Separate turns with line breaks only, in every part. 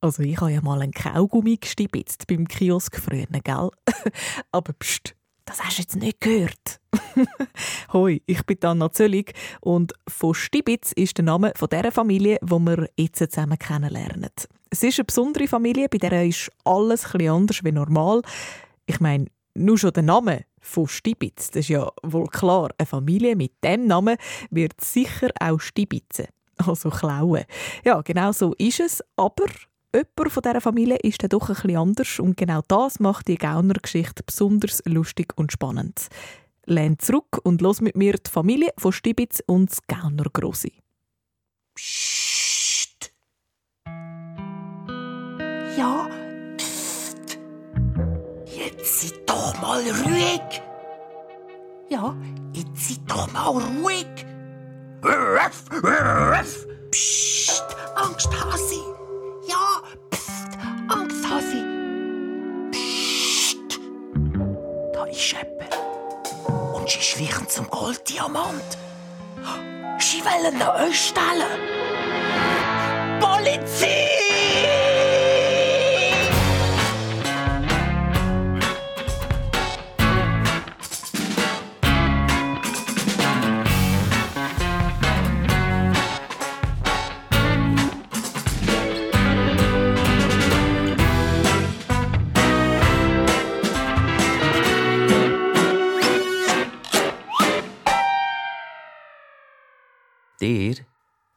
Also ich habe ja mal einen Kaugummi gestibitzt beim Kiosk früher, gell? Aber pst, das hast du jetzt nicht gehört. Hoi, ich bin Anna Zöllig und von Stibitz ist der Name von der Familie, wo wir jetzt zusammen kennenlernen. Es ist eine besondere Familie, bei der ist alles etwas anders wie normal. Ich meine, nur schon der Name von Stibitz, das ist ja wohl klar. Eine Familie mit dem Namen wird sicher auch Stibitzen, also klauen. Ja, genau so ist es, aber jemand von dieser Familie ist dann doch etwas anders und genau das macht die Gauner-Geschichte besonders lustig und spannend. Lehn zurück und los mit mir die Familie von Stibitz und das Gauner Grossi.
Psst. Ja, psst. Jetzt seid doch mal ruhig. Ja, jetzt seid doch mal ruhig. Ruff, ruff. Psst, Angsthasi. Ja, psst, Angsthasi. Psst. Da ist jemand. Und sie schlichen zum Golddiamant. Sie wollen ihn euch stellen. Polizei!
Der,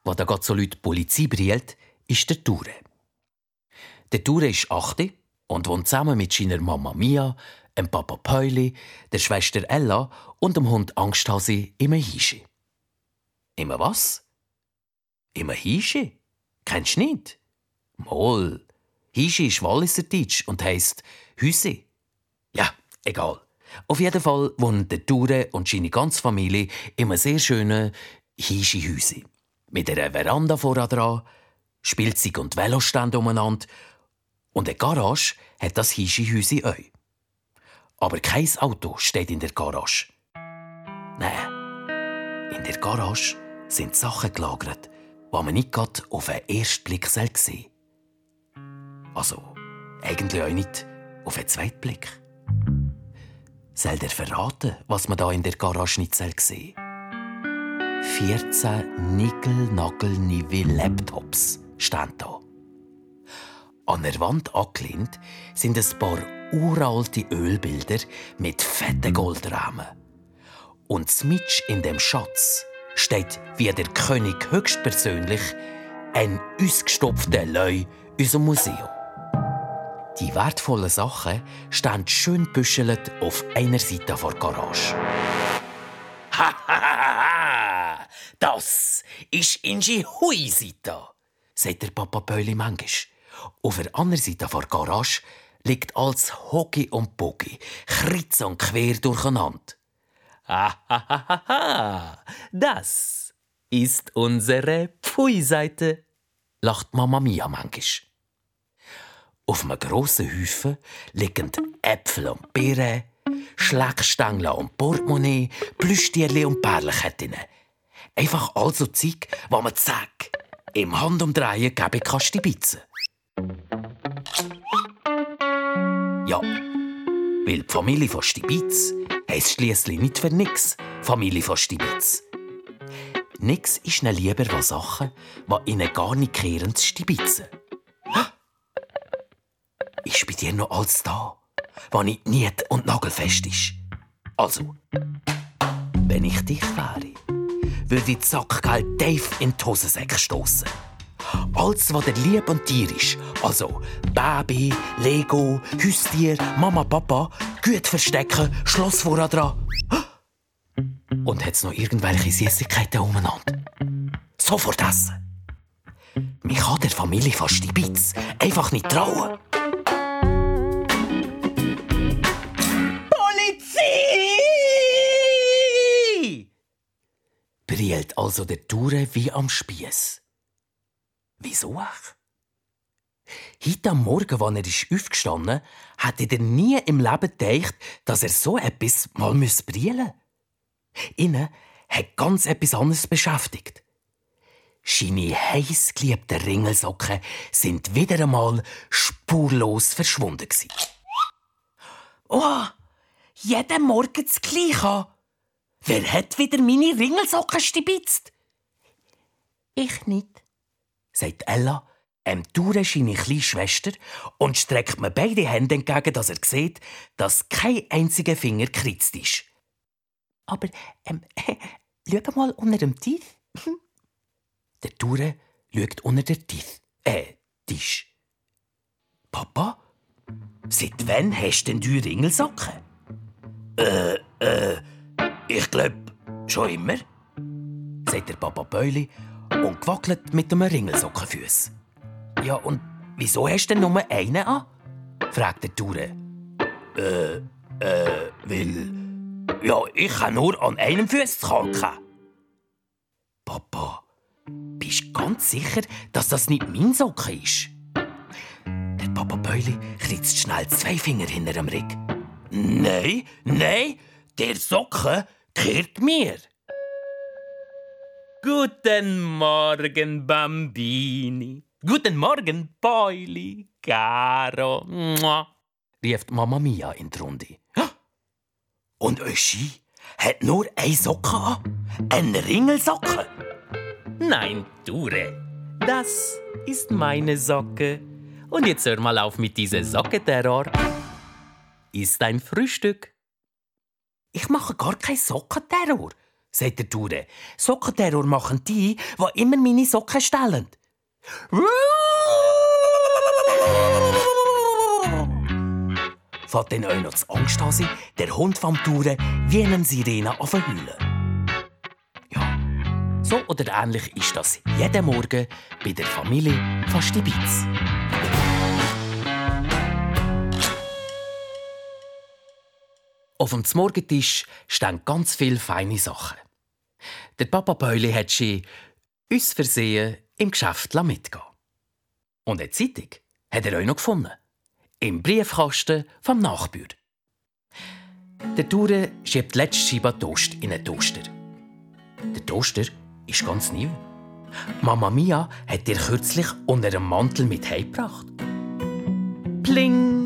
der da gerade so Leute die Polizei brillt, ist der Ture. Der Ture ist 8 und wohnt zusammen mit seiner Mama Mia, dem Papa Pauli, der Schwester Ella und dem Hund Angsthasi im Hischi. Immer was? Immer Hischi? Kennst du nicht? Moll. Hischi ist Walliserdeutsch und heisst Hüse. Ja, egal. Auf jeden Fall wohnen der Ture und seine ganze Familie in einem sehr schönen Hischi-Häusi. Mit einer Veranda vorne dran, Spielzeug und Velostände umeinander und eine Garage hat das Hischi-Häusi auch. Aber kein Auto steht in der Garage. Nein, in der Garage sind Sachen gelagert, die man nicht gerade auf den ersten Blick sehen soll. Also, eigentlich auch nicht auf den zweiten Blick. Soll der verraten, was man da in der Garage nicht sehen soll? 14 nickel-nagel-nive Laptops stehen da. An der Wand angelehnt sind ein paar uralte Ölbilder mit fetten Goldrahmen. Und mitsch in dem Schatz steht wie der König höchstpersönlich ein ausgestopfter Leu unserem Museum. Die wertvollen Sachen stehen schön büschelt auf einer Seite vor der Garage. Das ist Inji Hui-Seite, sagt der Papa Pöli manchmal. Auf der anderen Seite vor der Garage liegt als Hockey und Bogi, kreuz und quer durcheinander. Hahaha, das ist unsere Pfui-Seite, lacht Mama Mia manchmal. Auf einem grossen Haufen liegen Äpfel und Beeren, Schleckstängel und Portemonnaie, Plüschtierli und Perlenketten. Einfach all so Zeug, wo man zack, im Handumdrehen geben kann stibitzen. Ja, weil die Familie von Stibitz heisst schliesslich nicht für nix Familie von Stibitz. Nix ist ihnen lieber als Sachen, die ihnen gar nicht kehren zu stibitzen. Ist bei dir noch alles da, was nicht niet und nagelfest ist? Also, wenn ich dich wäre, ich die Sackgeld tief in die Hosensäcke stossen. Alles, was dir lieb und dir ist, also Baby, Lego, Haustier, Mama, Papa, gut verstecken, Schloss vorne dran. Und hat's noch irgendwelche Süßigkeiten umeinander? Sofort essen. Mich kann der Familie fast die Bitz einfach nicht trauen. Brillt also der Ture wie am Spieß. Wieso auch? Heute am Morgen, als er ist aufgestanden ist, hätte er nie im Leben gedacht, dass er so etwas mal brillen müsse. Innen hat ganz etwas anderes beschäftigt. Seine heiß geliebten Ringelsocken sind wieder einmal spurlos verschwunden.
Oh, jeden Morgen das Gleiche. Wer hat wieder meine Ringelsocken stibitzt?
Ich nicht, sagt Ella, ähm, Ture seine kleine Schwester und streckt mir beide Hände entgegen, dass er sieht, dass kein einziger Finger kritzt ist.
Aber, ähm, schau mal unter dem Tisch.
Der Ture schaut unter den Tisch. Äh, Tisch. Papa, seit wann hast denn du Ringelsocken? Äh, äh, ich glaub, schon immer, sagt der Papa Beuli und gewackelt mit einem Ringelsockenfuß. Ja, und wieso hast du denn nur einen an? fragt der Ture. Äh, äh, weil. Ja, ich kann nur an einem Fuß kalken. Papa, bist du ganz sicher, dass das nicht mein Socken ist? Der Papa Beuli kritzt schnell zwei Finger hinter dem Rick. Nein, nein, der Socken gehört mir.
Guten Morgen, Bambini. Guten Morgen, Pauli, Caro. Mua.
rief Mama Mia in die Runde. Und Öschi hat nur eine Socke an. Eine Ringelsocke.
Nein, Ture, das ist meine Socke. Und jetzt hör mal auf mit dieser Sockenterror. Ist ein Frühstück.
Ich mache gar keinen Sockenterror, sagt der Ture. Sockenterror machen die, die immer meine Socken stellen. Fährt dann auch noch das Angsthase, der Hund vom Touren, wie eine Sirene auf Hülle. Ja, so oder ähnlich ist das jeden Morgen bei der Familie Fastibitz. Auf dem Morgentisch stehen ganz viele feine Sachen. Der Papa Beuli hat sie uns versehen im Geschäft mitgehen. Und eine Zeitung hat er auch noch gefunden. Im Briefkasten vom Nachbür. Der Ture schiebt die letzte Scheibe Toast in einen Toaster. Der Toaster ist ganz neu. Mama Mia hat dir kürzlich unter einem Mantel mit heimgebracht. Pling!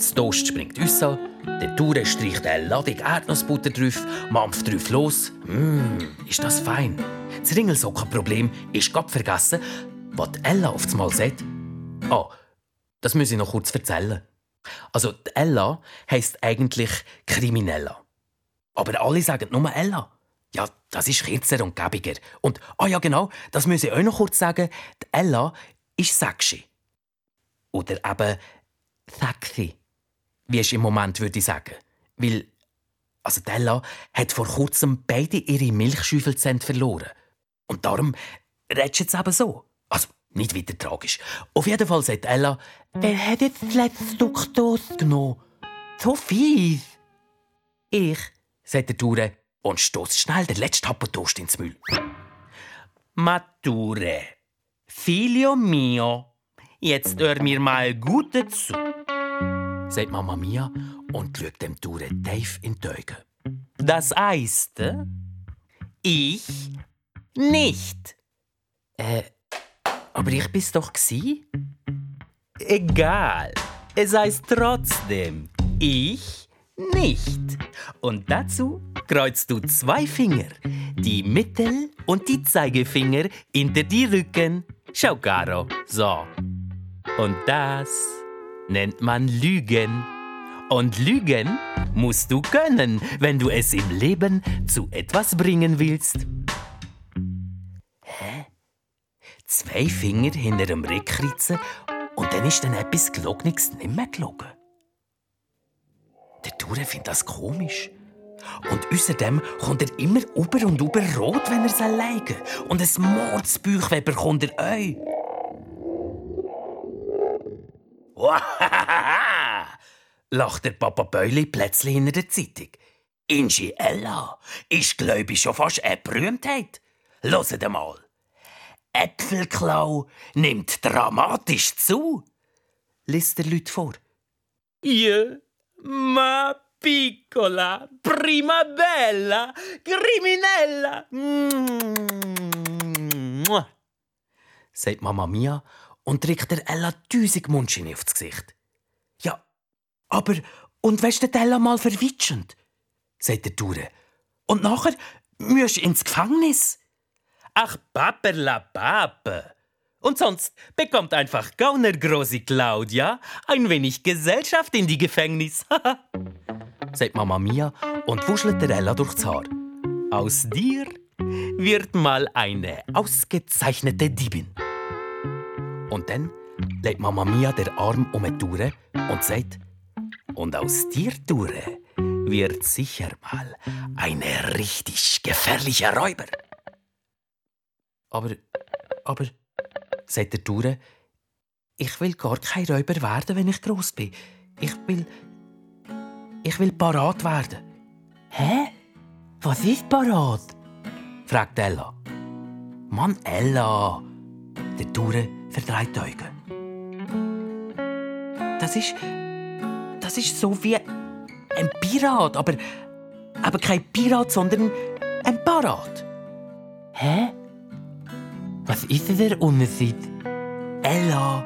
Das Toast springt raus, der Ture streicht eine Ladung Erdnussbutter drauf, mampft drauf los. Mmm, ist das fein. Das Ringelsockenproblem ist gerade vergessen, was Ella auf einmal sagt. Ah, das muss ich noch kurz erzählen. Also, Ella heisst eigentlich Kriminella. Aber alle sagen nur Ella. Ja, das ist kürzer und gäbiger. Und, ah ja, genau, das muss ich auch noch kurz sagen, die Ella ist sexy. Oder eben sexy, wie ich im Moment würde sagen. Weil, also die Ella hat vor kurzem beide ihre Milchschäufelzähne verloren. Und darum redest du jetzt eben so. Also, nicht weiter tragisch. Auf jeden Fall sagt Ella, wer hat jetzt das letzte Stück Toast genommen? So fies. Ich, sagt der Ture und stoßt schnell den letzten Happen Toast ins Müll.
Mature, figlio mio, jetzt hör mir mal gut zu.
Sagt Mama Mia und schaut dem Ture tief in die Augen.
Das heißt, ich nicht.
Äh, aber ich bin's doch gsi.
Egal. Es heißt trotzdem, ich nicht. Und dazu kreuzt du zwei Finger, die Mittel- und die Zeigefinger hinter die Rücken. Schau, Caro, so. Und das nennt man Lügen. Und Lügen musst du können, wenn du es im Leben zu etwas bringen willst.
Zwei Finger hinter dem Rückkritzen und dann ist dann etwas Gelogenes nicht mehr gelogen. Der Ture findet das komisch. Und außerdem kommt er immer über und über rot, wenn er es alleine Und ein Mordsbüch bekommt er euch. lacht der Papa Beuli plötzlich in der Zeitung. Ingi Ella ist, glaube ich, schon fast eine Berühmtheit. Hört mal. Äpfelklau nimmt dramatisch zu. Liest der Leute vor.
Io, ma piccola, prima bella, criminella. Mm.
sagt Mama Mia und drückt der Ella tausend Mundschine aufs Gesicht. Ja, aber, und weißt du Ella mal verwitschend? sagt der Dure. Und nachher musst du ins Gefängnis.
Ach, Paperla Pape. Und sonst bekommt einfach Gauner Großi Claudia ein wenig Gesellschaft in die Gefängnis.
sagt Mama Mia und wuschelt der Ella durchs Haar.
Aus dir wird mal eine ausgezeichnete Diebin.
Und dann legt Mama Mia der Arm um die Tour und sagt, und aus dir, Dure, wird sicher mal eine richtig gefährliche Räuber. Aber, aber, sagt der Dure, ich will gar kein Räuber werden, wenn ich groß bin. Ich will, ich will parat werden.
Hä? Was ist parat?
fragt Ella. Mann, Ella! Der Dure verdreht die Augen. Das ist. Das ist so wie ein Pirat, aber. aber kein Pirat, sondern ein Parat.
Hä? Was ist denn der Unterschied?
Ella,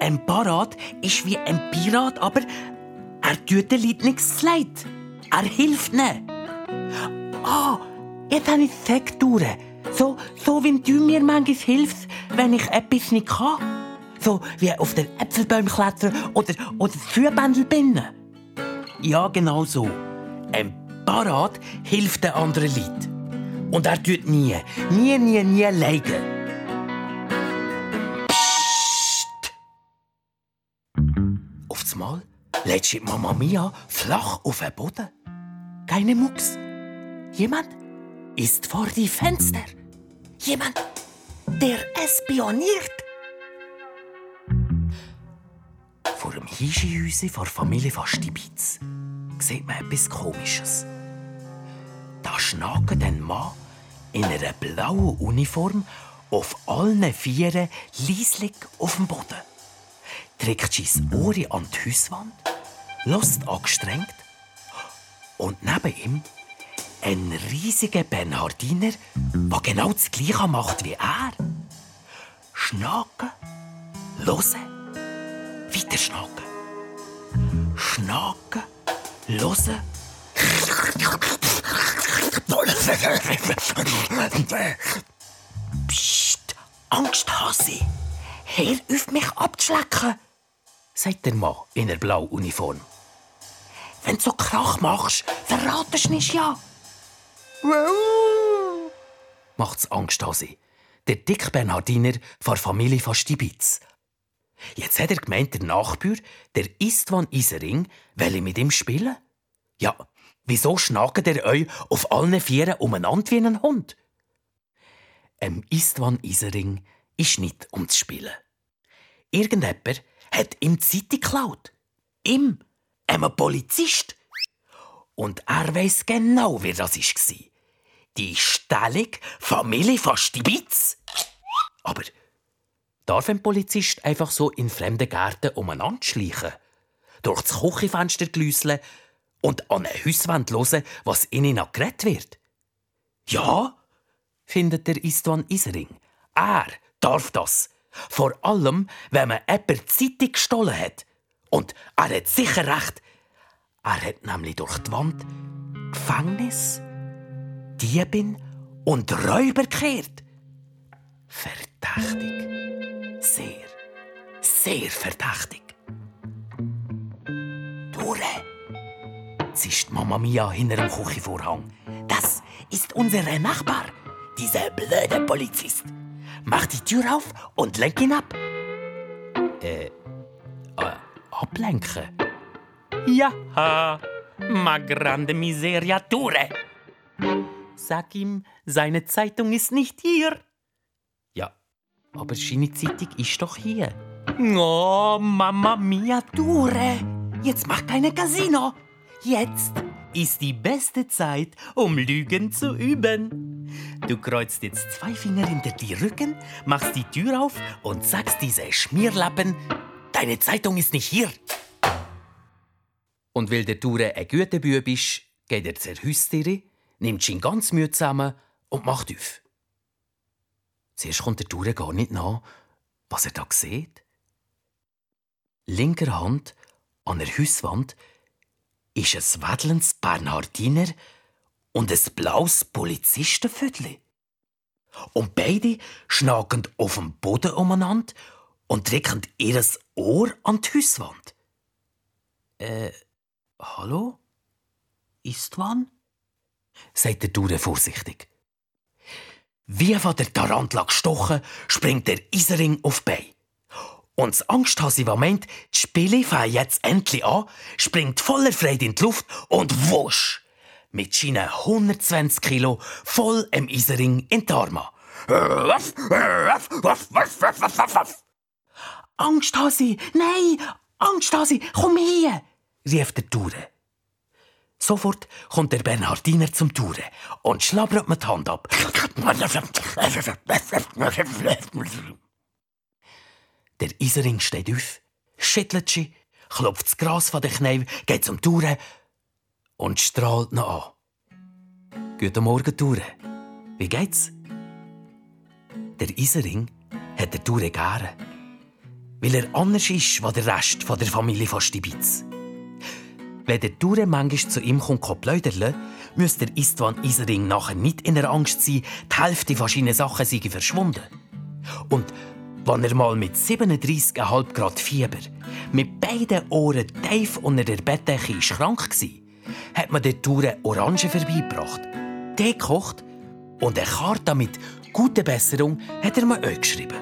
ein Parat ist wie ein Pirat, aber er tut den Leuten nichts leid. Er hilft ihnen. Ah, jetzt habe ich es. So, so wie du mir manchmal hilfst, wenn ich etwas nicht kann. So wie auf den Äpfelbäumen klettern oder, oder das Führbändel binden. Ja, genau so. Ein Parat hilft den anderen Leuten. Und er tut nie, nie, nie, nie leiden. Psst! Auf einmal lädt sich Mama Mia flach auf den Boden. Keine Mucks. Jemand ist vor die Fenster. Jemand, der espioniert. Vor dem Hischihäuschen vor Familie Fastibitz sieht man etwas Komisches. Da schnagt ein Mann in einer blauen Uniform auf allen Vieren leislich auf dem Boden. Trägt sein Ohr an die Hauswand, lässt angestrengt und neben ihm ein riesiger Bernhardiner, der genau das Gleiche macht wie er. Schnaken, hören, weiter schnaken. Schnaken, hören. Psst, Angsthase. Hör auf mich abzuschlecken, sagt der Mann in der blauen Uniform. Wenn du so Krach machst, verratest du nicht ja. Macht's Angsthase. Der dick Bernhardiner von Familie von Stibitz. Jetzt hat er gemeint, der Nachbar, der Istvan Isering, will mit ihm spielen. Ja, wieso schnagt er euch auf allen Vieren umeinander wie ein Hund? Em Istvan Isering ist nicht um zu spielen. Irgendjemand hat ihm die Zeitung geklaut. Ihm, einem Polizist. Und er weiß genau, wer das war. Die Stellung Familie von Stibitz. Aber darf ein Polizist einfach so in fremden Gärten umeinander schleichen? Durch das Küchenfenster glüsseln und an eine Hauswand hören, was ihnen noch geredet wird? Ja, findet der Istvan Isering. Er darf das. Vor allem, wenn man jemand Zeitung gestohlen hat. Und er hat sicher recht. Er hat nämlich durch die Wand Gefängnis, Diebin und Räuber gekehrt. Verdächtig. Sehr, sehr verdächtig. Dure, zischt Mama Mia hinter dem Küchenvorhang. Das ist unser Nachbar, dieser blöde Polizist. Mach die Tür auf und lenk ihn ab. Äh, äh ablenken?
Ja, ma grande miseria Dure. Sag ihm, seine Zeitung ist nicht hier.
Ja, aber seine Zeitung ist doch hier.
Oh, Mama mia
Dure, jetzt mach keine Casino.
Jetzt ist die beste Zeit, um Lügen zu üben. Du kreuzt jetzt zwei Finger hinter die Rücken, machst die Tür auf und sagst diese Schmierlappen, deine Zeitung ist nicht hier.
Und weil der Dure ein guter Bub ist, geht er zur Haustiere, nimmt ihn ganz müde zusammen und macht auf. Zuerst kommt der Tour gar nicht nach, was er da sieht. Linker Hand an der Hauswand ist ein wedlendes Bernhardiner und ein blaues Polizistenviertel. Und beide schnagen auf dem Boden umeinander und drücken ihr Ohr an die Hauswand. Äh, hallo? Istwan? Sagt der Dure vorsichtig. Wie von der Tarantla gestochen, springt der Isering auf die Beine. Und das Angsthase, was meint, die Spiele fangen jetzt endlich an, springt voller Freude in die Luft und wusch! Mit seinen 120 Kilo voll im Isering in Tarma. Angsthase, nein, Angsthase, komm her! rief der Dure. Sofort kommt der Bernhardiner zum Touren und schlabbert mir die Hand ab. Der Isering steht auf, schüttelt sich, klopft das Gras von den Knien, geht zum Touren und strahlt noch an. Guten Morgen, Touren. Wie geht's? Der Isering hat der Touren gerne, weil er anders ist als der Rest der Familie von Stibitz. Wenn der Ture manchmal zu ihm kommt, pläudern, müsste der Istvan Isering nachher nicht in der Angst sein, die Hälfte von seinen Sachen seien verschwunden. Und wenn er mal mit 37,5 Grad Fieber mit beiden Ohren tief unter der Bettdecke krank war, hat man der Ture Orangen vorbeigebracht, Tee gekocht und eine Karte mit «Gute Besserung» hat er mir auch geschrieben.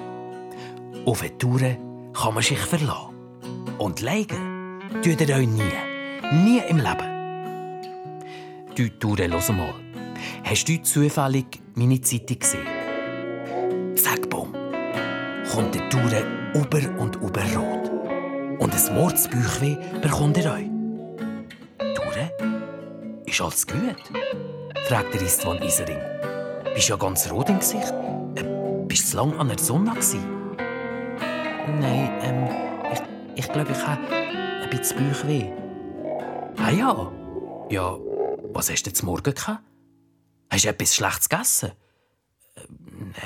Auf eine Ture kann man sich verlassen. Und leiden tut er euch nie. Nie im Leben. Du, Ture, los mal. Hast du zufällig meine Zeitung gesehen? Zack, bumm. Kommt der Ture über und über rot. Und ein Mordsbüchweh bekommt er euch. Ture, ist alles gut? fragt der Istvan Isering. Bist ja ganz rot im Gesicht. Äh, bist du lange an der Sonne gewesen? Nein, ähm, ich, ich glaube, ich habe ein bisschen Bauchweh. Ah ja. Ja, was hast du zum Morgen gehabt? Hast du etwas Schlechtes gegessen? Äh,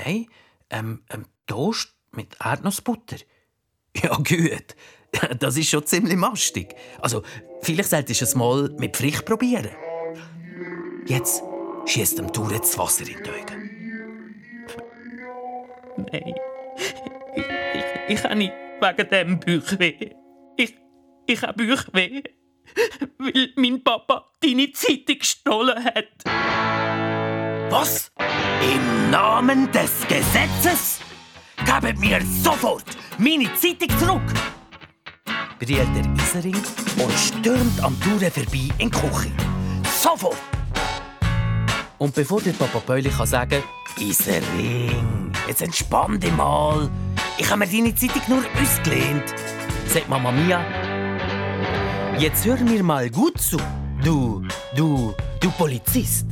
nein, ähm, ähm, Toast mit Erdnussbutter. Ja, gut. Das ist schon ziemlich mastig. Also, vielleicht solltest du es mal mit Pflicht probieren. Jetzt schießt dem Tour das Wasser in die Augen.
Nein. Ich, ich, ich habe nicht wegen dem Bauchweh. Ich, ich habe Bauchweh weil mein Papa deine Zeitung gestohlen hat.
Was? Im Namen des Gesetzes? Gebt mir sofort meine Zeitung zurück!
Brillt der Isering und stürmt am Touren vorbei in die Küche. Sofort! Und bevor der Papa Päuli kann sagen Isering, jetzt entspann dich mal. Ich habe mir deine Zeitung nur ausgelehnt, sagt Mama Mia Jetzt hör mir mal gut zu, du, du, du Polizist.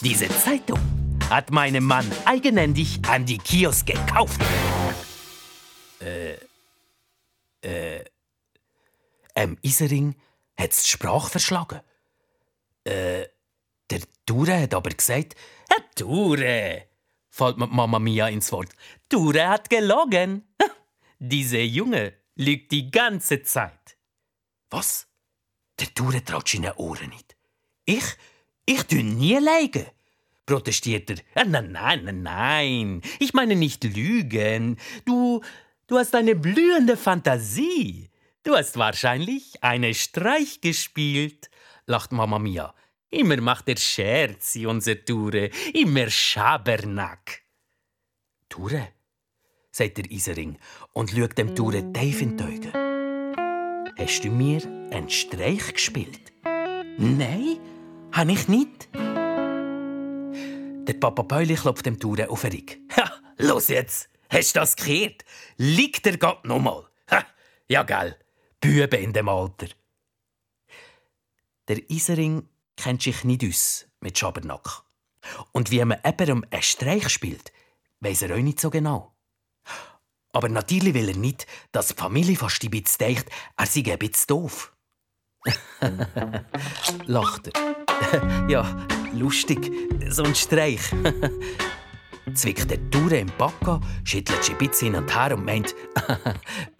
Diese Zeitung hat meinem Mann eigenhändig an die Kiosk gekauft. Äh, äh, ähm, Isering hat's Sprache verschlagen. Äh, der Dure hat aber gesagt, Herr Dure, fällt mir Mama Mia ins Wort. Dure hat gelogen. Diese Junge lügt die ganze Zeit. Was? Der Tour traut seine Ohren nicht. Ich? Ich tue nie leiden, protestiert er. Äh, nein, nein, nein, nein. Ich meine nicht lügen. Du, du hast eine blühende Fantasie. Du hast wahrscheinlich eine Streich gespielt, lacht Mama Mia. Immer macht er Scherzi, unser Ture. Immer Schabernack. Ture, sagt der Isering und schaut dem Ture tief in die Augen. Hast du mir einen Streich gespielt? Nein, habe ich nicht. Der Papa Päuli klopft dem Tour auf den Ring. Ha, los jetzt! Hast du das gehört? Liegt der Gott nochmal? Ja, gell. Bübe in dem Alter. Der Isering kennt sich nicht aus mit Schabernack. Und wie man jemandem einen Streich spielt, weiß er auch nicht so genau. Aber natürlich will er nicht, dass die Familie von Stibitz denkt, er sei ein bisschen doof. Lacht er. ja, lustig. So ein Streich. zwickt der Tour im Backe, schüttelt sie ein bisschen hin und her und meint,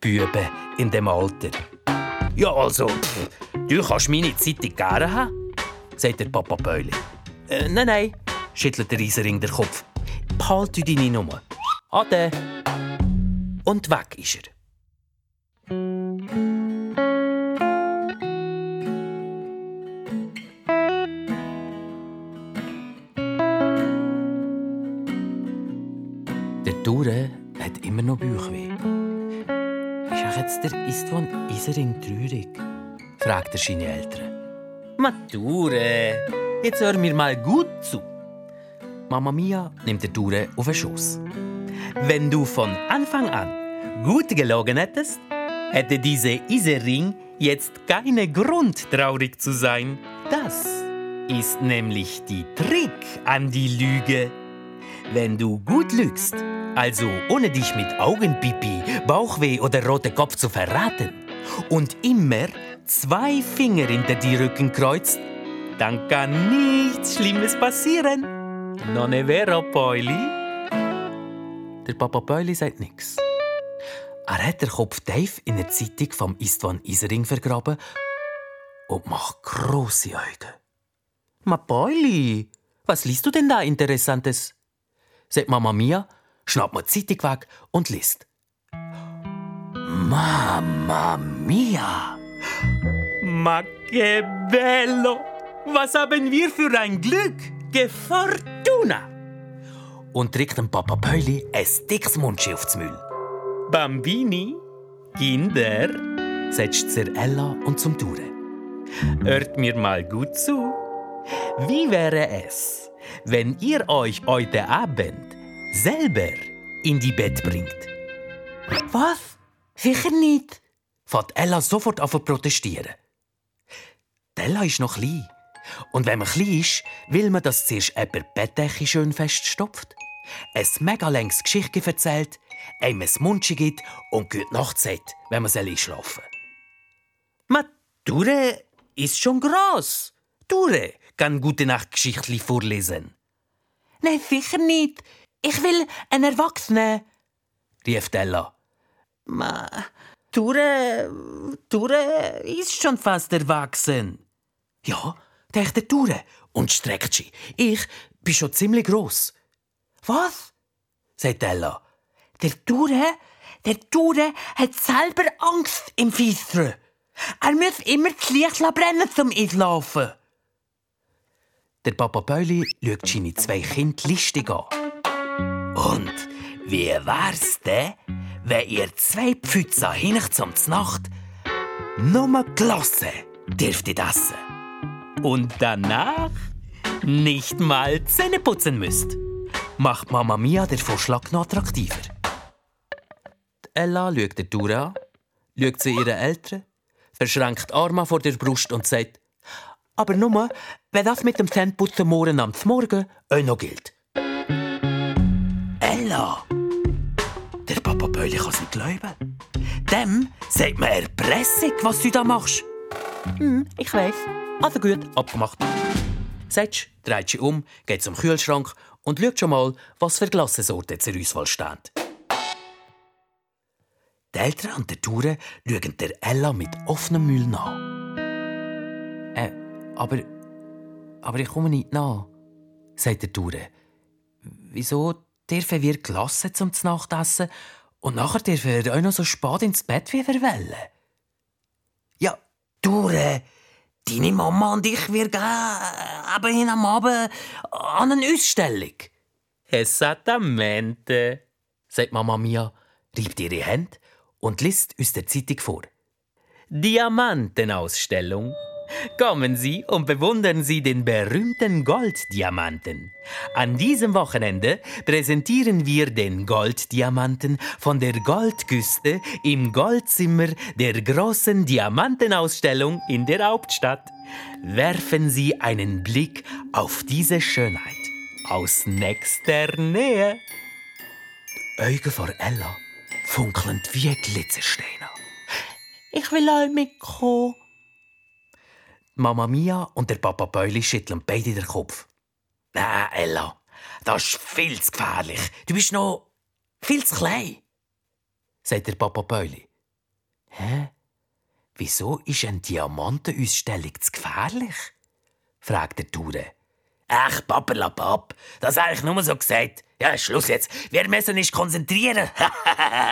Büben in dem Alter. Ja, also, pff, du kannst meine Zeitung gerne haben, sagt der Papa Päuli. Äh, nein, nein, schüttelt der Riesering den Kopf. Behalte deine Nummer. Ade. Und weg ist er. Der Dure hat immer noch Bauchweh. Ist auch jetzt der Istvan Isering traurig? fragt er seine Eltern.
Mature, jetzt hör mir mal gut zu.
Mama Mia nimmt der Dure auf den Schoß.
Wenn du von Anfang an gut gelogen hättest, hätte diese Isering jetzt keinen Grund, traurig zu sein. Das ist nämlich die Trick an die Lüge. Wenn du gut lügst, also ohne dich mit Augenpipi, Bauchweh oder roter Kopf zu verraten, und immer zwei Finger hinter die Rücken kreuzt, dann kann nichts Schlimmes passieren. Non è vero, Poili?
Der Papa Päuli sagt nichts. Er hat den Kopf tief in der Zeitung vom Istvan Isering vergraben und macht große Augen. Ma Päuli, was liest du denn da Interessantes? sagt Mama Mia, schnappt mir die Zeitung weg und liest. Mama Mia!
Ma che bello! Was haben wir für ein Glück! Che fortuna!
Und drückt dem Papa Päuli ein dickes Mundchen aufs Müll.
Bambini, Kinder,
Sagt zur Ella und zum Dure.
hört mir mal gut zu. Wie wäre es, wenn ihr euch heute Abend selber in die Bett bringt?
Was? Sicher nicht! fängt Ella sofort an zu protestieren. Die Ella ist noch klein. Und wenn man klein ist, will man, dass zuerst jemand die Bettdecke schön feststopft, ein mega längs Geschichte erzählt, einem ein Mundchen gibt und gute Nacht sagt, wenn man einschlafen
Ma, Dure ist schon groß. Dure kann gute Nacht Geschichtli vorlesen.
Nein, sicher nicht. Ich will einen Erwachsenen, rief Ella.
Ma, Dure, Dure ist schon fast erwachsen.
Ja, denkt der Dure und streckt sie. Ich bin schon ziemlich gross. Was? sagt Ella. Der Dure, der Dure hat selber Angst im Fieser. Er muss immer das Licht brennen zum Einschlafen. Der Papa Päuli schaut seine zwei Kinder listig an. Und wie wär's denn, wenn ihr zwei Pfützen hinein zum Znacht nur Glasse dürftet essen?
Und danach nicht mal Zähne putzen müsst.
Macht Mama Mia den Vorschlag noch attraktiver. Die Ella schaut der Dura an, schaut zu ihren Eltern, verschränkt die Arme vor der Brust und sagt, aber nur, wenn das mit dem Zähneputzen morgen am Morgen auch noch gilt. Ella! Der Papa Böli kann es nicht glauben. Dem sagt man Erpressung, was du da machst. Hm, ich weiß. Also gut, abgemacht. Sagst, dreht sich um, geht zum Kühlschrank und schaut schon mal, was für Glassensorten zur Auswahl stehen. Die Eltern an der Tour schauen der Ella mit offenem Müll nach. Äh, aber. Aber ich komme nicht nach, sagt der Tour. Wieso dürfen wir Glasse zum Nachtessen und nachher dürfen wir auch noch so spät ins Bett wie wir wollen? Ja, Tour, deine Mama und ich, wir gehen aber hin am Abend an eine Ausstellung.
Esattamente.
sagt Mama Mia, reibt ihre Hände und liest aus der Zeitung vor.
Diamantenausstellung. Kommen Sie und bewundern Sie den berühmten Golddiamanten. An diesem Wochenende präsentieren wir den Golddiamanten von der Goldküste im Goldzimmer der großen Diamantenausstellung in der Hauptstadt. Werfen Sie einen Blick auf diese Schönheit aus nächster Nähe.
Augen von Ella funkeln wie Glitzersteine.
Ich will auch mitkommen.
Mama Mia und der Papa Beuli schütteln beide den Kopf. Nein, Ella, das ist viel zu gefährlich. Du bist noch viel zu klein, sagt der Papa Päuli. Hä? Wieso ist eine Diamantenausstellung zu gefährlich? fragt der Ture. Ach, Pappelapap, das habe ich nur so gesagt. Ja, Schluss jetzt. Wir müssen uns konzentrieren.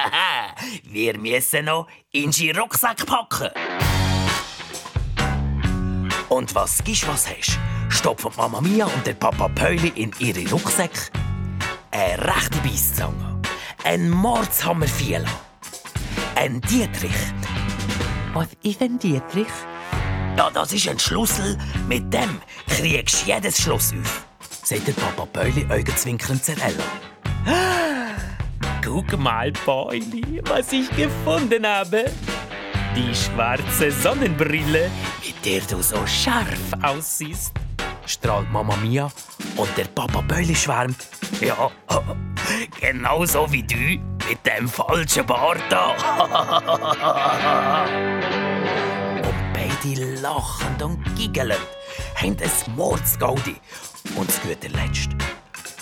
Wir müssen noch in den Rucksack packen. Und was gibst, was hast, stopfen Mama Mia und der Papa Päuli in ihre Rucksäcke. Eine rechte Beiszange, ein Mordshammer Fiela, ein Dietrich. Was ist ein Dietrich? Ja, das ist ein Schlüssel. Mit dem kriegst du jedes Schloss auf. Sagt der Papa Päuli augenzwinkernd zur Ella.
Guck mal, Boili, was ich gefunden habe. Die schwarze Sonnenbrille, mit der du so scharf aussiehst.
Strahlt Mama Mia und der Papa Päuli schwärmt.
Ja, genauso wie du mit dem falschen Bart da.
und beide lachen und giggeln, haben ein Mordsgaudi. Und zu guter Letzt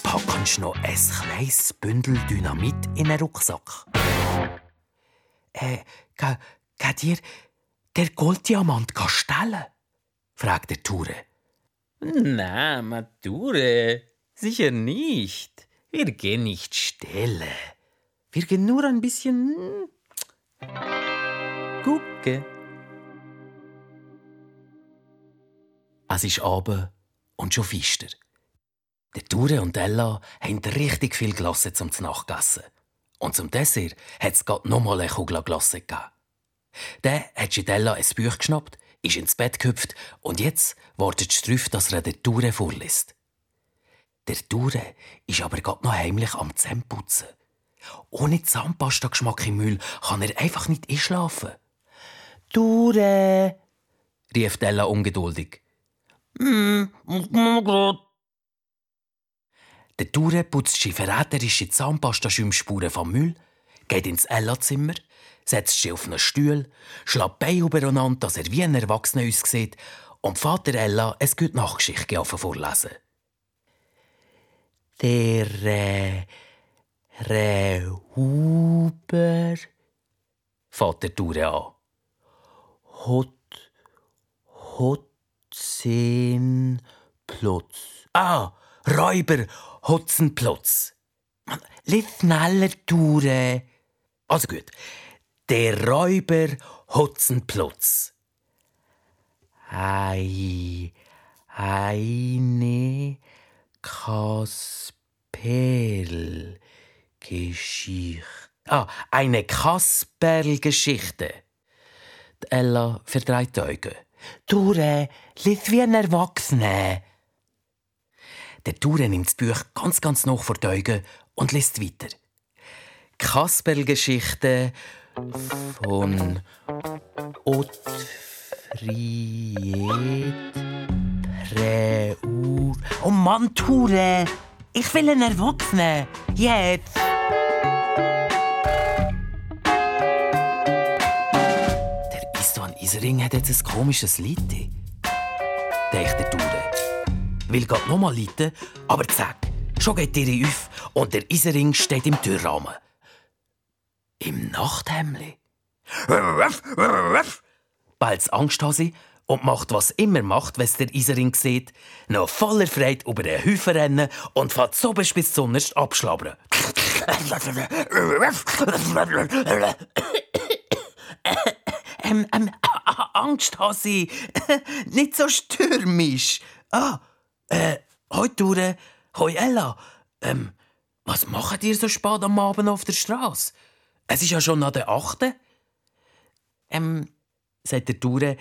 packen sie noch ein kleines Bündel Dynamit in einen Rucksack. Äh, geht dir der Golddiamant stellen? fragt der Ture.
Na, Mature, sicher nicht. Wir gehen nicht stelle. Wir gehen nur ein bisschen gucken.
Es ist Abend und schon fister. Der Ture und Ella haben richtig viel Glasse zum Nachgessen. Und zum Dessert hat es gerade nochmal eine Kugel Glasse gegeben. Dann hat Ella ein Buch geschnappt, ist ins Bett gehüpft und jetzt wartet sie darauf, dass er der Ture vorliest. Der Ture ist aber gerade noch heimlich am Zähneputzen. Ohne Zahnpasta-Geschmack im Müll kann er einfach nicht einschlafen. «Ture!» rief Ella ungeduldig.
Grad.
Der Ture putzt sie verräterische Zahnpasta-Schummspuren vom Müll, geht ins Ella-Zimmer, setzt sich auf einen Stuhl, schlägt Beine übereinander, dass er wie ein Erwachsener aussieht und Vater Ella es gute Nachgeschichte vorlesen. Der äh, Rehuber, fährt der Ture an. Hot, Hotzenplotz. Ah, Räuber Hotzenplotz. Man, lies schneller, Ture. Also gut. Der Räuber Hotzenplotz. Ei, eine Kasperlgeschichte. Ah, eine Kasperlgeschichte. Ella verdreht die Augen. Ture, lies wie ein Erwachsener. Der Ture nimmt das Buch ganz, ganz noch vor die Augen und liest weiter. Kasperlgeschichte von Ottfried Preur. Oh Mann, Ture! Ich will einen Erwachsenen! Jetzt! Der Istvan Isering hat jetzt ein komisches Lied. denkt der Ture. Will grad nochmal leiten, aber zack, schon geht die auf und der Isering steht im Türrahmen. Im Nachthemli. Bald Angsthase und macht, was immer macht, wenn der Isering sieht, noch voller Freude über den Hüfen rennen und fährt so bis zuunterst abschlabbern. ähm, ähm, Angsthase, nicht so stürmisch. Ah, äh, hoi Ture, hoi Ella, ähm, was macht ihr so spät am Abend auf der Straße? Es ist ja schon nach der achten. Ähm, sagt der Ture,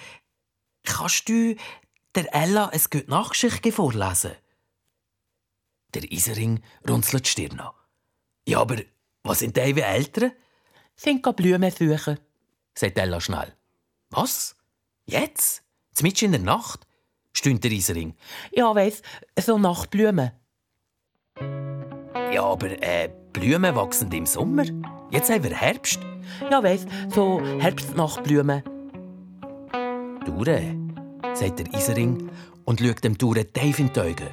kannst du der Ella ein gute Nachgeschichte vorlesen? Der Isering runzelt die Stirn an. Ja, aber was sind die Eltern? Sind Blumen suchen, sagt Ella schnell. Was? Jetzt? Zmitsch in der Nacht? stöhnt der Isering. Ja, weiss, so Nachtblumen. Ja, aber äh, Blumen wachsen im Sommer. Jetzt haben wir Herbst. Ja, weiss, so Herbstnachtblumen. Dure, sagt der Isering und schaut dem Dure tief in die Augen.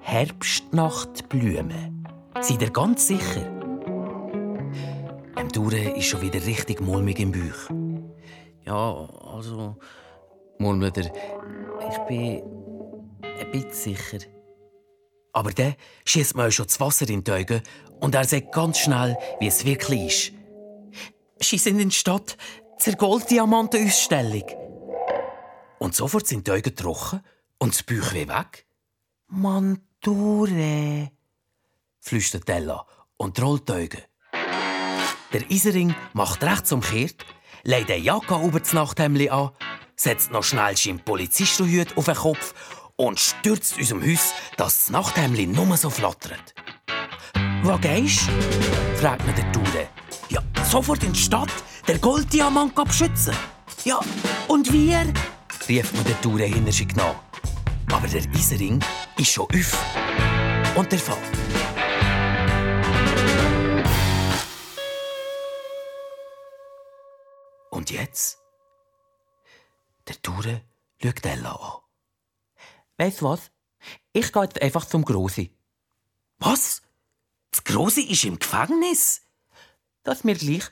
Herbstnachtblumen. Seid ihr ganz sicher? Dem Dure ist schon wieder richtig mulmig im Bauch.
Ja, also, murmelt er, ich bin ein bisschen sicher.
Aber dann schießt man schon das Wasser in die Augen und er sagt ganz schnell, wie es wirklich ist. Sie sind in der Stadt zur Golddiamantenausstellung. Und sofort sind die Augen trocken und das Bauchweh weg. Mandure, flüstert Ella und rollt die Augen. Der Isering macht rechts umkehrt, legt eine Jacke über das Nachthemd an, setzt noch schnell seinen Polizistenhut auf den Kopf und stürzt unserem Haus, dass das Nachthemd nur so flattert. «Wo gehst?» fragt mir der Ture. «Ja, sofort in die Stadt, der Golddiamant abschützen.» «Ja, und wir?» rief mir der Ture hinterher nach. Aber der Isering ist schon auf und der Fall. Und jetzt? Der Ture schaut Ella an.
Weißt du was? Ich gehe jetzt einfach zum Grossi.
Was? Das Grosse ist im Gefängnis?
Das ist mir gleich.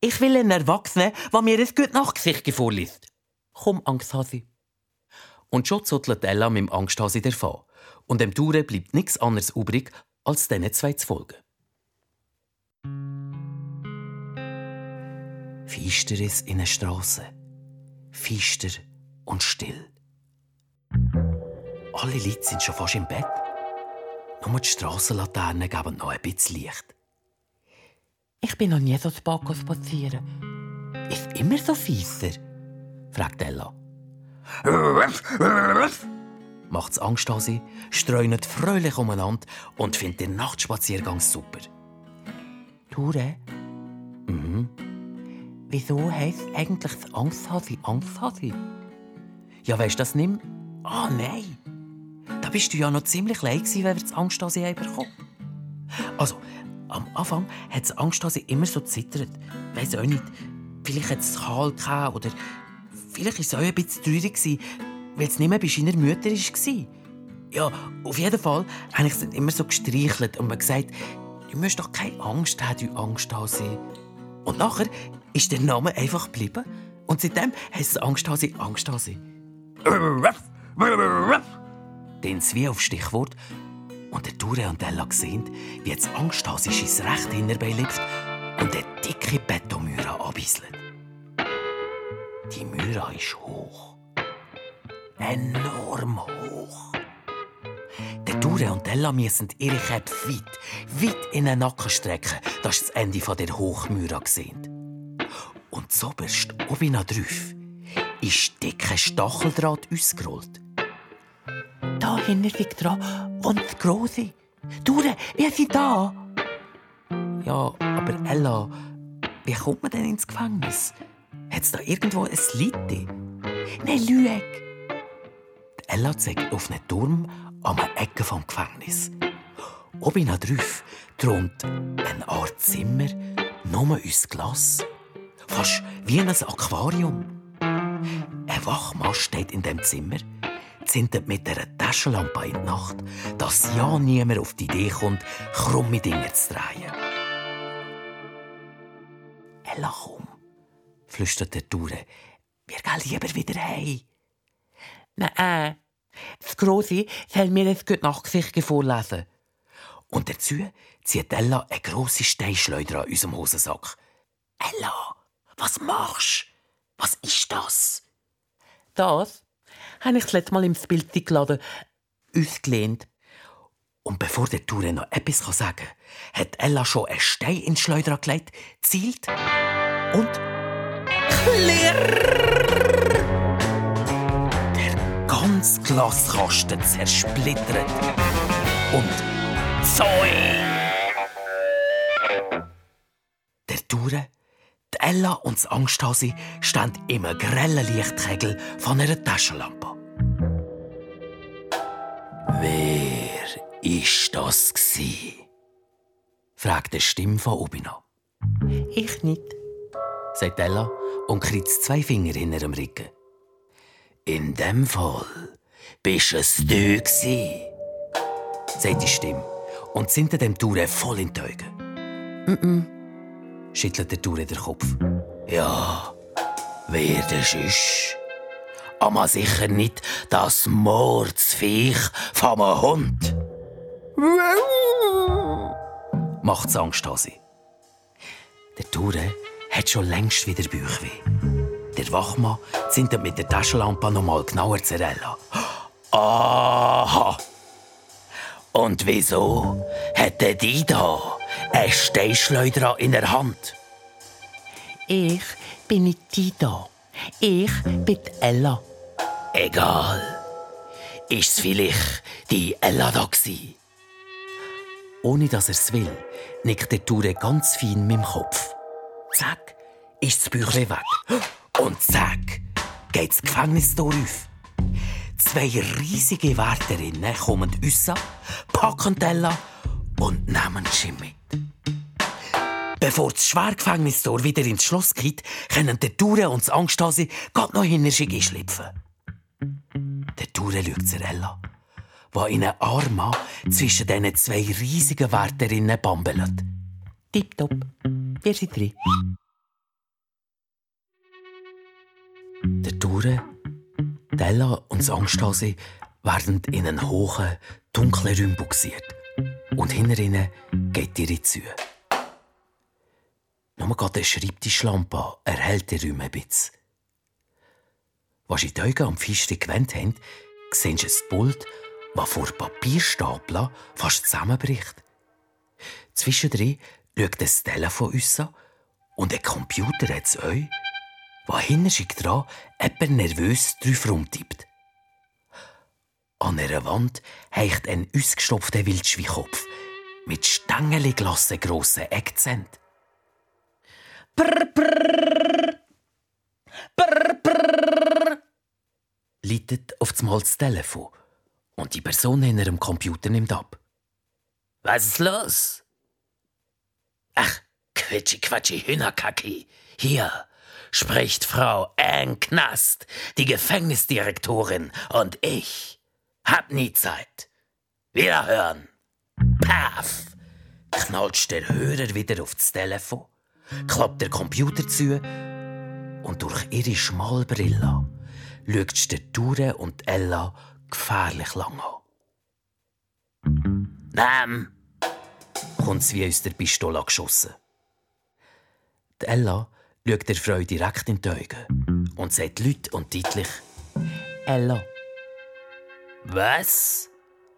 Ich will einen Erwachsenen, der mir ein gutes Nachtgesicht vorliest. Komm, Angsthasi.
Und schon zottelt Ella mit dem Angsthasi davon. Und dem Ture bleibt nichts anderes übrig, als diesen zwei zu folgen. Feisteres in der Straße. Feister und still. Alle Leute sind schon fast im Bett. Nur die Strassenlaternen geben noch ein bisschen Licht.
Ich bin noch nie so zu Bacchus spazieren. Ist immer so fieser? fragt Ella.
Macht's Angst an sie, streunet fröhlich umeinander und findet den Nachtspaziergang super.
Ture,
Mhm.
wieso heisst eigentlich das Angsthasi Angsthasi?
Ja, weisst du das nicht mehr? Ah, nein. Bist du ja noch ziemlich leid wenn wir das Angsthasi haben bekommen. Also, am Anfang hat das Angsthasi immer so zittert. Weiss auch nicht. Vielleicht hat es kalt gehabt oder vielleicht war es auch ein bisschen traurig, weil es nicht mehr bei seiner Mutter war. Ja, auf jeden Fall habe ich dann immer so gestreichelt und mir gesagt, du musst doch keine Angst haben, du Angsthasi. Und nachher ist der Name einfach geblieben. Und seitdem heisst es Angsthasi Angsthasi. Den wie auf Stichwort. Und der Dure und Ella sehen, wie jetzt Angsthasi sein Recht hinterbei lüpft und eine dicke Betonmüra abbisselt. Die Müra ist hoch. Enorm hoch. Der Dure und Ella müssen ihre Köpfe weit, weit in den Nacken strecken, dass sie das Ende der Hochmüra sehen. Und zoberst oben drauf ist dicker Stacheldraht ausgerollt.
Da hinten liegt dran wohnt das Grosse. Ture, wie ist sie da?
Ja, aber Ella, wie kommt man denn ins Gefängnis? Hat es da irgendwo ein Litte?
Nein, Lüeg.
Ella zeigt auf einen Turm an der Ecke vom Gefängnis. Oben drauf thront eine Art Zimmer, nur aus Glas. Fast wie ein Aquarium. Ein Wachmann steht in dem Zimmer, zündet mit einer Taschenlampe in die Nacht, dass ja niemand auf die Idee kommt, krumme Dinge zu drehen. Ella, komm, flüstert der Dure. Wir gehen lieber wieder heim.
Nein, das Grosse soll mir ein gutes Nachtgesicht vorlesen.
Und dazu zieht Ella eine grosse Steinschleuder an unserem Hosensack. Ella, was machst du? Was ist das?
Das habe ich das letzte Mal im Bildladen ausgelehnt.
Und bevor der Ture noch etwas sagen kann, hat Ella schon einen Stein in die Schleuder gelegt, zielt und der ganze Glaskasten zersplittert. Und Zoing! Der die Ella und das Angsthasi stehen im grellen Lichtkegel von einer Taschenlampe. Wer ist das gsi? fragt eine Stimme von oben an.
Ich nicht.
sagt Ella und kritzt zwei Finger in ihrem Rücken. In dem Fall bist es du gsi. sagt die Stimme und zinnt dem Ture voll in die Augen. Mm -mm, schüttelt der Ture den Kopf. Ja, wer das ist? Aber sicher nicht das Mordsviech vom Hund. Macht's Angst, Hasi. Der Ture hat schon längst wieder Bauchweh. Der Wachmann zintet mit der Taschenlampe noch mal genauer zu Ella. Aha! Und wieso hätte die da ein Steinschleuder in der Hand?
Ich bin nicht die da. Ich bin Ella.
Egal. Ist's vielleicht die Ella da gsi? Ohne dass er's will, nickt der Ture ganz fein mit dem Kopf. Zack, ist das Büchlein weg. Und zack, geht das Gefängnistor auf. Zwei riesige Wärterinnen kommen raus, packen Ella und nehmen sie mit. Bevor das Schwergefängnistor wieder ins Schloss geht, können der Ture und das Angsthase gerade noch hinter sich schlüpfen. Der Ture schaut zu Ella, die in einem Arm zwischen diesen zwei riesigen Wärterinnen bambelt.
Tipptopp. Wir sind drin.
Der Ture, Ella und das Angsthase werden in einen hohen, dunklen Raum buxiert. Und hinter ihnen geht ihre Tür. Nur gerade eine Schreibtischlampe erhält den Raum ein bisschen. Was die Augen am Fenster gewendet haben, sehen sie ein Pult, das vor Papierstapeln fast zusammenbricht. Zwischendrin schaut das Telefon uns an und ein Computer hat es euch, der hinter sich dran jemand nervös drauf rumtippt. An einer Wand hängt ein ausgestopfter Wildschweinkopf mit stängeliglassen grossen Eckzent.
Brr, brr. Brr, brr.
Leitet auf das Mal das Telefon und die Person hinter dem Computer nimmt ab.
Was ist los? Ach, Quitschi Quatschi Hühnerkacki. Hier spricht Frau Ann Knast, die Gefängnisdirektorin, und ich hab nie Zeit. Wiederhören. Paff!
Knallt der Hörer wieder auf das Telefon, klappt der Computer zu und durch ihre Schmalbrille schaut der Ture und Ella gefährlich lang an.
Nam,
kommt wie aus der Pistole geschossen. Die Ella schaut der Frau direkt in die Augen und sagt laut und deutlich:
Ella.
was?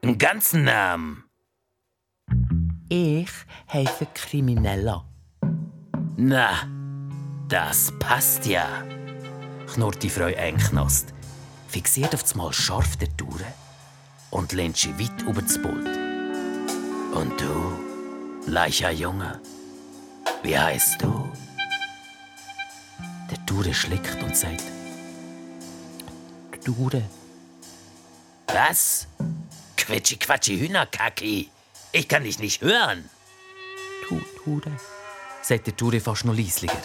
Einen ganzen Namen?
Ich heiße Kriminella.
Na, das passt ja.
Knurrt die Frau Engknast, fixiert auf das Mal scharf der Ture und lehnt sie weit über das Pult.
Und du, leicher Junge, wie heißt du?
Der Ture schlickt und sagt:
Dure.
Was? Quitschi Quatschi Hühnerkacki. Ich kann dich nicht hören.
Tu, Dure.
sagt der Ture fast noch leislicher.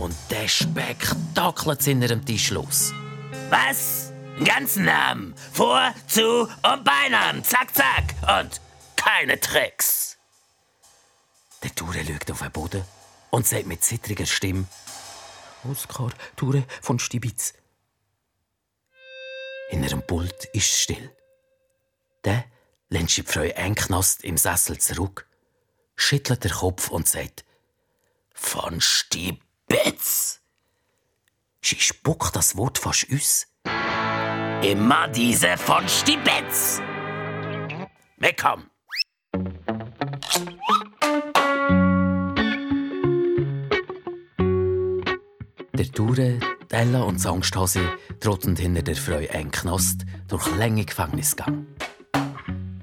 Und der dackelt hinter Tisch los.
Was? Einen ganzen Namen. Vor, zu und Beinamen. Zack, zack. Und keine Tricks.
Der Ture schaut auf den Boden und sagt mit zittriger Stimme: Oskar, Ture von Stibitz. Hinter dem Pult ist es still. Dann lehnt sich die Frau Engknast im Sessel zurück, schüttelt den Kopf und sagt:
Von Stibitz.
Sie spuckt das Wort fast aus.
Immer diese von Stibitz. Wegkomm.
Der Ture, Ella und das Angsthase trotten hinter der Frau einen Knast durch lange Gefängnisgang.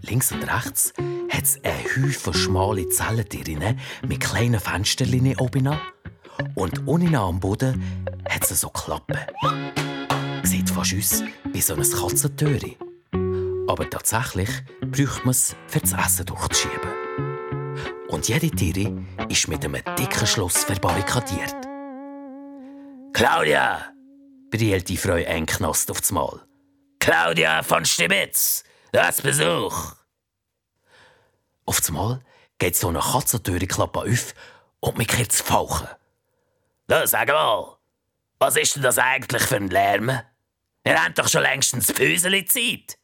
Links und rechts hat es einen Haufen schmale Zellentiere mit kleinen Fensterchen oben an. Und unten am Boden hat es so Klappen. Sieht fast aus wie so ein Katzentüre. Aber tatsächlich bräuchte man es, für das Essen durchzuschieben. Und jede Tiere ist mit einem dicken Schloss verbarrikadiert.
Claudia.
Brillt die Frau Engknast aufs Mal.
Claudia von Stibitz. Du hast Besuch.
Auf einmal geht so eine Katzentüre-Klappe auf und mich kehrt zu fauchen.
Da, sag mal, was ist denn das eigentlich für ein Lärm? Ihr habt doch schon längstens Füseli-Zeit.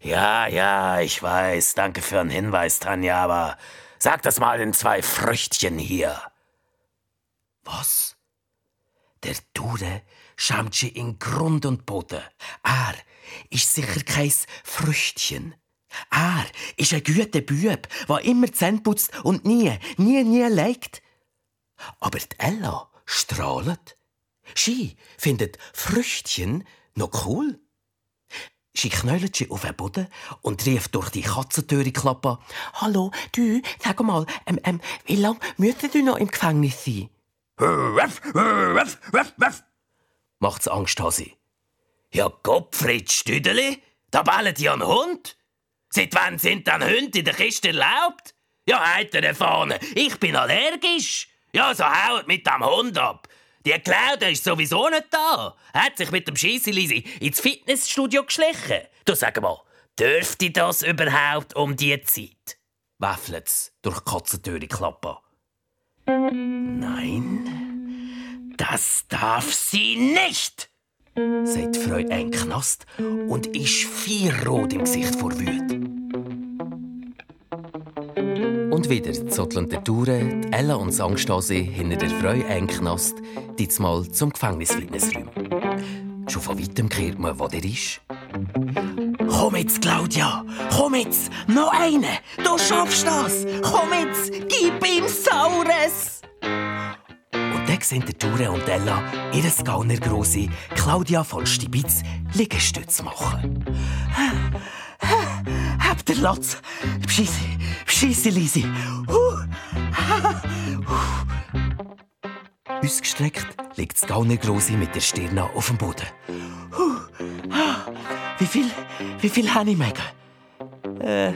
Ja, ja, ich weiß. Danke für den Hinweis, Tanja, aber sag das mal den zwei Früchtchen hier.
Was? Der Dure schämt sich in Grund und Boden. Er ist sicher kein Früchtchen. Er ist ein guter Bub, der immer Zähne putzt und nie, nie, nie legt. Aber die Ella strahlt. Sie findet Früchtchen noch cool. Sie knäulet sich auf den Boden und rief durch die Katzentüre-Klappe. Hallo, du, sag mal, ähm, ähm, wie lange müsst du noch im Gefängnis sein? Macht's Angst, Hasi.
Ja, Gottfried Stüdeli, da ballet ja ein Hund. Seit wann sind dann Hunde in der Kiste erlaubt? Ja, heiter vorne, ich bin allergisch. Ja, so haut mit dem Hund ab. Die Claudia ist sowieso nicht da. Hat sich mit dem Scheisselisi ins Fitnessstudio geschlichen. Du sag mal, dürfte das überhaupt um die Zeit?
Wafflet's durch die Katzentüre klappen.
Nein, das darf sie nicht,
sagt Frau Enknast und ist vierrot im Gesicht vor Wut. Und wieder zotteln die Touren, Ella und Sangstase hinter der Frau Enknast, diesmal zum Gefängnisfitnessraum. Schon von weitem kehrt man, wo der ist.
Komm jetzt, Claudia! Komm jetzt! Noch eine! Du schaffst das! Komm jetzt! Gib ihm Saures!
Und dann sehen der Ture und Ella ihre Gaunergrosse Claudia von Stibitz Liegestütz machen.
Ihr Latz? Bescheisse, bescheisse, Lisi! Uh.
Ausgestreckt liegt das Gaunergrosse mit der Stirn auf dem Boden.
Wie viel, wie viel habe ich mega?
Äh,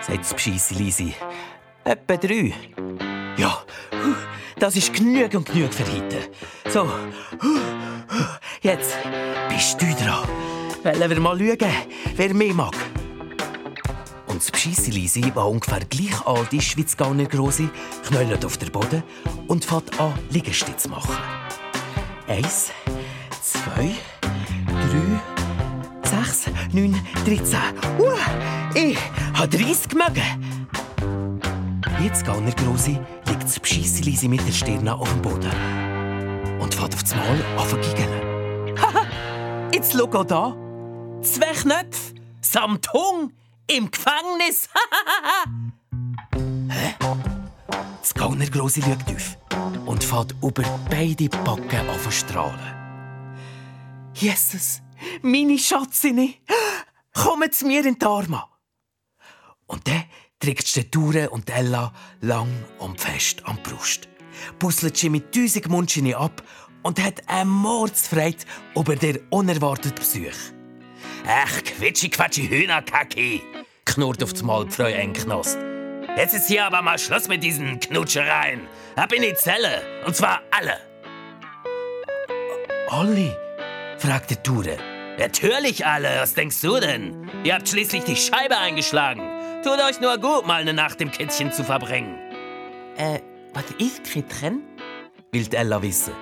sagt das Bescheisse Lisi. Etwa drei.
Ja, das ist genug und genug für heute. So, jetzt bist du dran. Wollen wir mal schauen, wer mehr mag?
Das Bescheisse Lisi, das ungefähr gleich alt ist wie das Gaunergrosse, knallt auf den Boden und fängt an, Liegestütze zu machen.
Eins, zwei, drei, sechs, neun, dreizehn. Uh, ich habe 30 mögen.
Jetzt Gaunergrosse liegt das Bescheisse Lisi mit der Stirn auf dem Boden. Und fährt auf das Mal an zu.
Haha, jetzt schau da. Zwei Knöpfe samt Hung im Gefängnis.
Hä? Das Gaunergrosse schaut auf und fährt über beide Backen zu strahlen.
Jesus, meine Schatzine, kommen zu mir in die Arme.
Und dann trägt die Ture und Ella lang und fest an die Brust, puzzelt sie mit tausend Mundschini ab und hat eine Mordsfreude über der unerwarteten Besuch.
Ach, quitschi quatschi Hühnerkacki, knurrt auf Mal Frau Enknost. Jetzt ist hier aber mal Schluss mit diesen Knutschereien. Ab in die Zelle, und zwar alle.
Alle? fragt die Ture.
Natürlich alle, was denkst du denn? Ihr habt schließlich die Scheibe eingeschlagen. Tut euch nur gut, mal eine Nacht im Kittchen zu verbringen.
Äh, was ist Kittchen? will Ella wissen.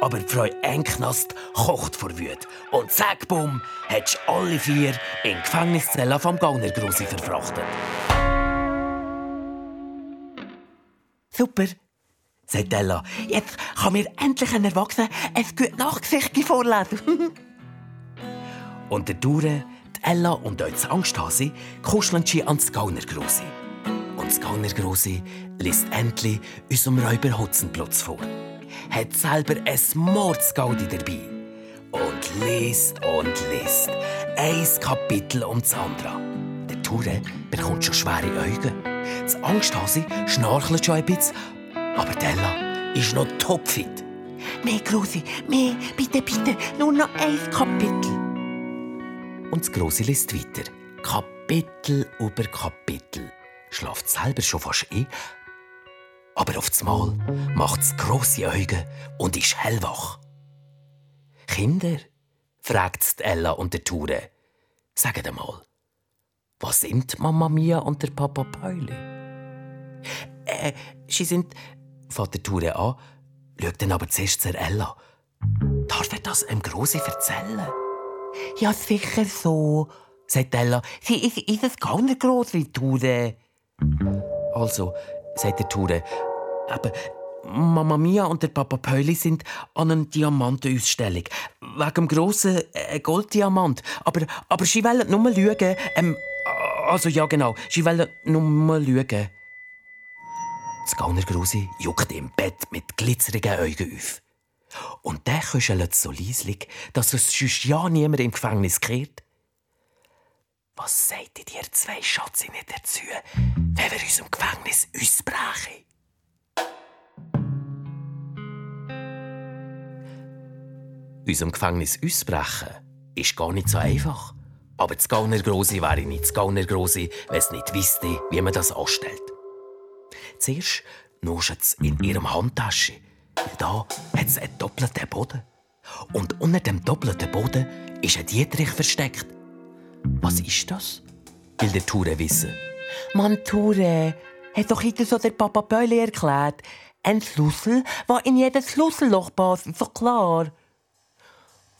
Aber die Frau Enknast kocht vor Wut. Und zack, bumm, hat alle vier in die Gefängniszelle vom Gaunergrossi verfrachtet.
Super, sagt Ella. Jetzt kann mir endlich ein Erwachsener ein gutes Nachgesicht vorlesen.
Und der Dure, die Ella und auch das Angsthase kuscheln sie ans Gaunergrossi. Und das Gaunergrossi liest endlich unserem Räuber Hotzenplotz vor. Hat selber ein Mordsgaudi dabei. Und liest und liest. Ein Kapitel um das andere. Der Ture bekommt schon schwere Augen. Das Angsthase schnarchelt schon ein bisschen. Aber die Ella ist noch topfit.
Mehr, Grossi, mehr, bitte, bitte, nur noch ein Kapitel.
Und das Grosse liest weiter. Kapitel über Kapitel. Schlaft selber schon fast ein. Aber auf das Mal macht es grosse Augen und ist hellwach. Kinder, fragt Ella und der Ture, sagt einmal, Was sind Mama Mia und der Papa Pauli? Äh, sie sind, fährt der Ture an, schaut dann aber zuerst zur Ella. Darf er das einem Grossi erzählen? Ja, sicher so, sagt Ella. Sie ist, ist es gar nicht gross wie Ture. Also, sagt der Ture, aber Mama Mia und der Papa Pauli sind an einer Diamantenausstellung. Wegen dem grossen äh, Golddiamant. Aber, aber sie wollen nur schauen. Ähm, also ja, genau. Sie wollen nur schauen. Das Gauner Grusi juckt im Bett mit glitzerigen Augen auf. Und der kuschelt so leislich, dass es sonst ja niemand im Gefängnis kehrt. Was seid ihr zwei Schatzi nicht dazu, wenn wir uns im Gefängnis ausbrechen? Unserem Gefängnis ausbrechen ist gar nicht so einfach. Aber das Gauner Grosi wäre nicht das Gauner Grosi, wenn es nicht wüsste, wie man das anstellt. Zuerst nuschen es in ihrem Handtasche. Da hat es einen doppelten Boden. Und unter dem doppelten Boden ist ein Dietrich versteckt. Was ist das? Will der Ture wissen. Mann, Ture, hat doch heute so der Papa Böli erklärt. Ein Schlüssel, der in jedes Schlüsselloch passt, doch klar.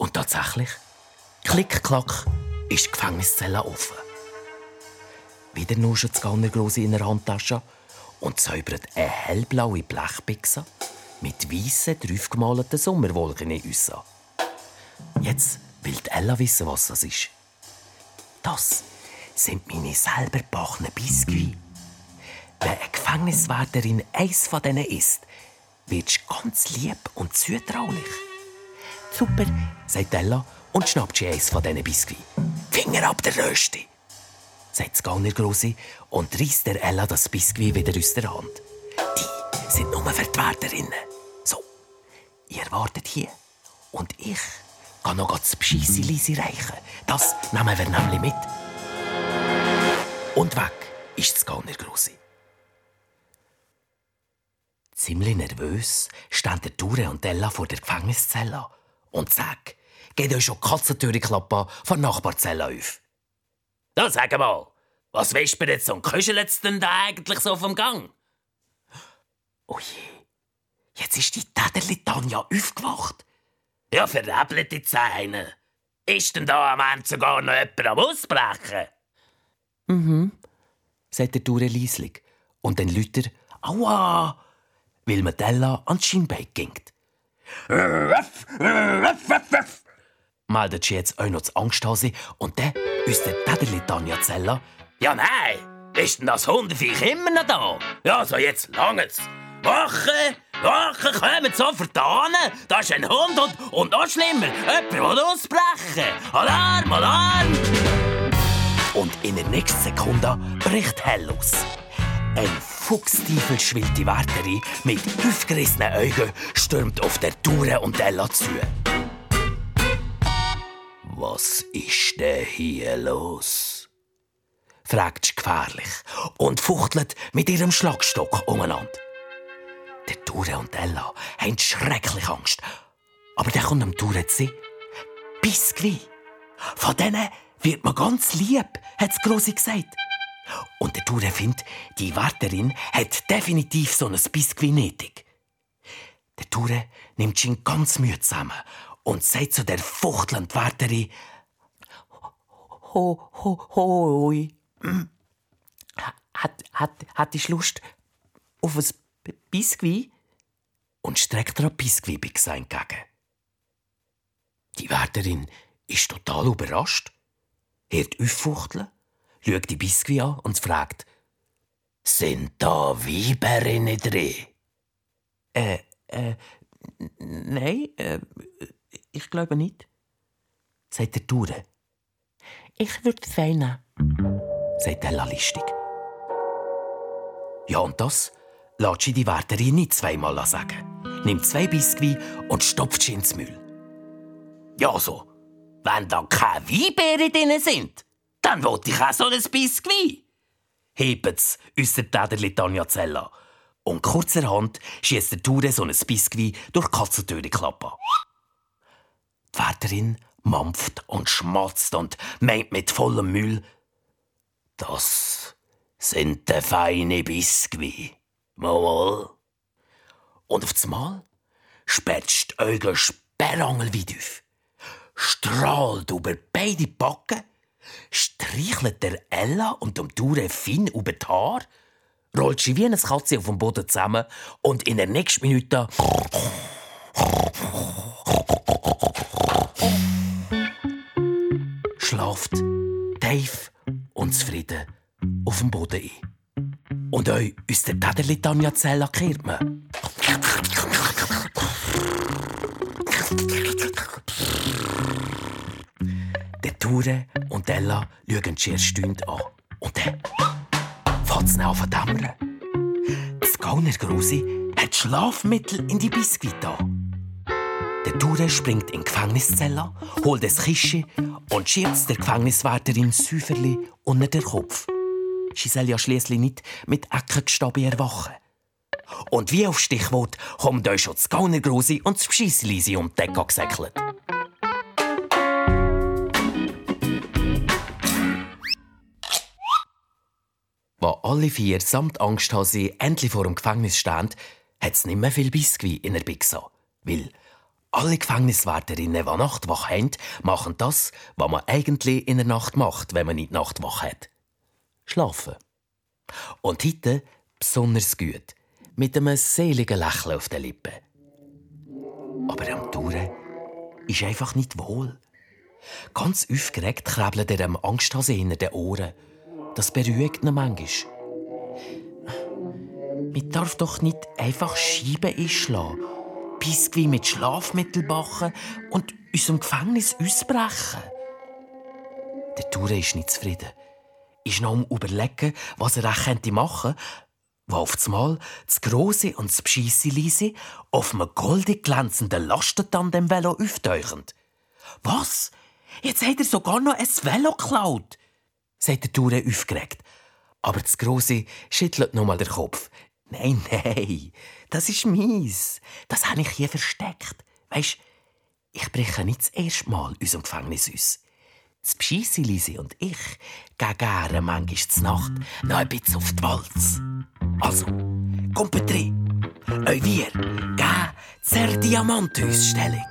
Und tatsächlich, klick, klack, ist die Gefängniszelle offen. Wieder nuschelt das Gannergrosse in der Handtasche und säubert eine hellblaue Blechbixe mit weißen, draufgemalten Sommerwolken in uns an. Jetzt will Ella wissen, was das ist. Das sind meine selber gebackenen Biskuits. Wenn eine Gefängniswärterin eins von denen isst, wird du ganz lieb und zutraulich. Super, sagt Ella und schnappt sie eins von diesen Biskuits. Finger ab der Rösti, sagt das Gauner Grossi und reißt der Ella das Biskuit wieder aus der Hand. Die sind nur für die Wärterinnen. So, ihr wartet hier und ich kann noch das Bescheisse Lisi reichen. Das nehmen wir nämlich mit. Und weg ist das Gauner Grossi. Ziemlich nervös stehen Ture und Ella vor der Gefängniszelle und sagen, geht euch schon Katzentüre klappen von Nachbarzelle auf.
Da sag mal, was wispert jetzt und kuschelt's denn da eigentlich so vom Gang?
Oh je, jetzt ist die Täterli Tanja aufgewacht.
Ja, verrebelt die Zähne. Ist denn da am Ende sogar noch jemand am Ausbrechen?
Mhm, sagt der Ture leislich. Und dann Lüter, aua, weil man Della ans Schienbein gingt. Meldet sie jetzt auch noch das Angsthase und dann aus der Täterli Tanja Zella.
Ja, nein. Ist denn das Hundeviech immer noch da? Ja, so jetzt langt's. Wache, Wache, kommen so vertan. Da ist ein Hund und, und noch schlimmer, jemand will ausbrechen. Alarm, Alarm!
Und in der nächsten Sekunde bricht hell los. Ein fuchstiefelschwillte Wärterin mit aufgerissenen Augen stürmt auf der Tour und Ella zu. Was ist denn hier los? fragt sie gefährlich und fuchtelt mit ihrem Schlagstock umeinander. Der Ture und Ella haben schrecklich Angst. Aber dann kommt dem Ture zu sehen, Biskuit. Von denen wird man ganz lieb, hat Grossi gesagt. Und der Ture findet, die Wärterin hat definitiv so ein Biskuit nötig. Der Ture nimmt sich ganz Mühe zusammen und sagt zu der fuchtelnden Wärterin, Ho, ho, hoi. Hat, hat, hat ich Lust auf ein Biskuit? Und streckt ihr ein Biskuit entgegen. Die Wärterin ist total überrascht, hört auffuchteln, schaut die Biskuit an und fragt, sind da Weiberinnen drin? Äh, äh, nein, äh, ich glaube nicht, sagt der Ture. Ich würde zwei nehmen, sagt Ella listig. Ja, und das lässt sie die Wärterin nicht zweimal sagen. Nimmt zwei Biskuit und stopft sie ins Müll.
Ja, so. Wenn da keine Weinbeeren drin sind, dann wollte ich auch so ein Biskuit.
Hebt's aus der Täterli Tanja Zella. Und kurzerhand schießt der Ture so ein Biskuit durch die Katzentüre klappe. Die Wärterin mampft und schmatzt und meint mit vollem Müll.
Das sind de feine Biskuit. Mal.
Und auf Mal sperrt die Augen sperrangelweit auf, strahlt über beide Backen, streichelt der Ella und dem Dure Finn über die Haare, rollt sie wie eine Katze auf dem Boden zusammen und in der nächsten Minute schlaft tief und zufrieden auf dem Boden ein. Und euch aus der Täderli Tanja Zella kehrt man. Ture und Ella schauen die erste Stunde an. Und dann fängt es an zu dämmern. Das Gauner Grosi hat Schlafmittel in die Biskuit an. Der Ture springt in die Gefängniszelle, holt das Kistchen und schiebt der Gefängniswärterin Säuferli unter den Kopf. Sie soll ja schliesslich nicht mit Eckengestabbe erwachen. Und wie auf Stichwort kommt euch schon das Gaunergrosi und das Pschisselisi um die Decke gesäckelt. Wo alle vier samt Angsthase endlich vor dem Gefängnis stehen, hat es nicht mehr viel Biskuit in der Bixa. Weil alle Gefängniswärterinnen, die Nachtwache haben, machen das, was man eigentlich in der Nacht macht, wenn man nicht Nachtwache hat. Schlafen. Und heute besonders gut, mit einem seligen Lächeln auf den Lippen. Aber am Touren ist einfach nicht wohl. Ganz aufgeregt krabbelt er am Angsthase hinter den Ohren. Das beruhigt ihn manchmal. Man darf doch nicht einfach Scheiben einschlagen, Biskuit mit Schlafmittel backen und unserem Gefängnis ausbrechen. Der Tour ist nicht zufrieden. Ist noch am überlegen, was er könnte machen wo auf einmal das Grosse und das Bescheisse auf einem goldig glänzenden Lastentandem-Velo auftauchen. Was? Jetzt hat er sogar noch ein Velo geklaut, sagt der Tour aufgeregt. Aber das Grosse schüttelt nochmal den Kopf. Nein, nein, das ist mies. Das habe ich hier versteckt. Weisst, ich breche nicht das erste Mal dem Gefängnis aus. Das Pscheissi Lisi und ich gehen gerne manchmal zur Nacht noch ein bisschen auf die Walz. Also, kommt rein. Euch wir gehen zur Diamantausstellung.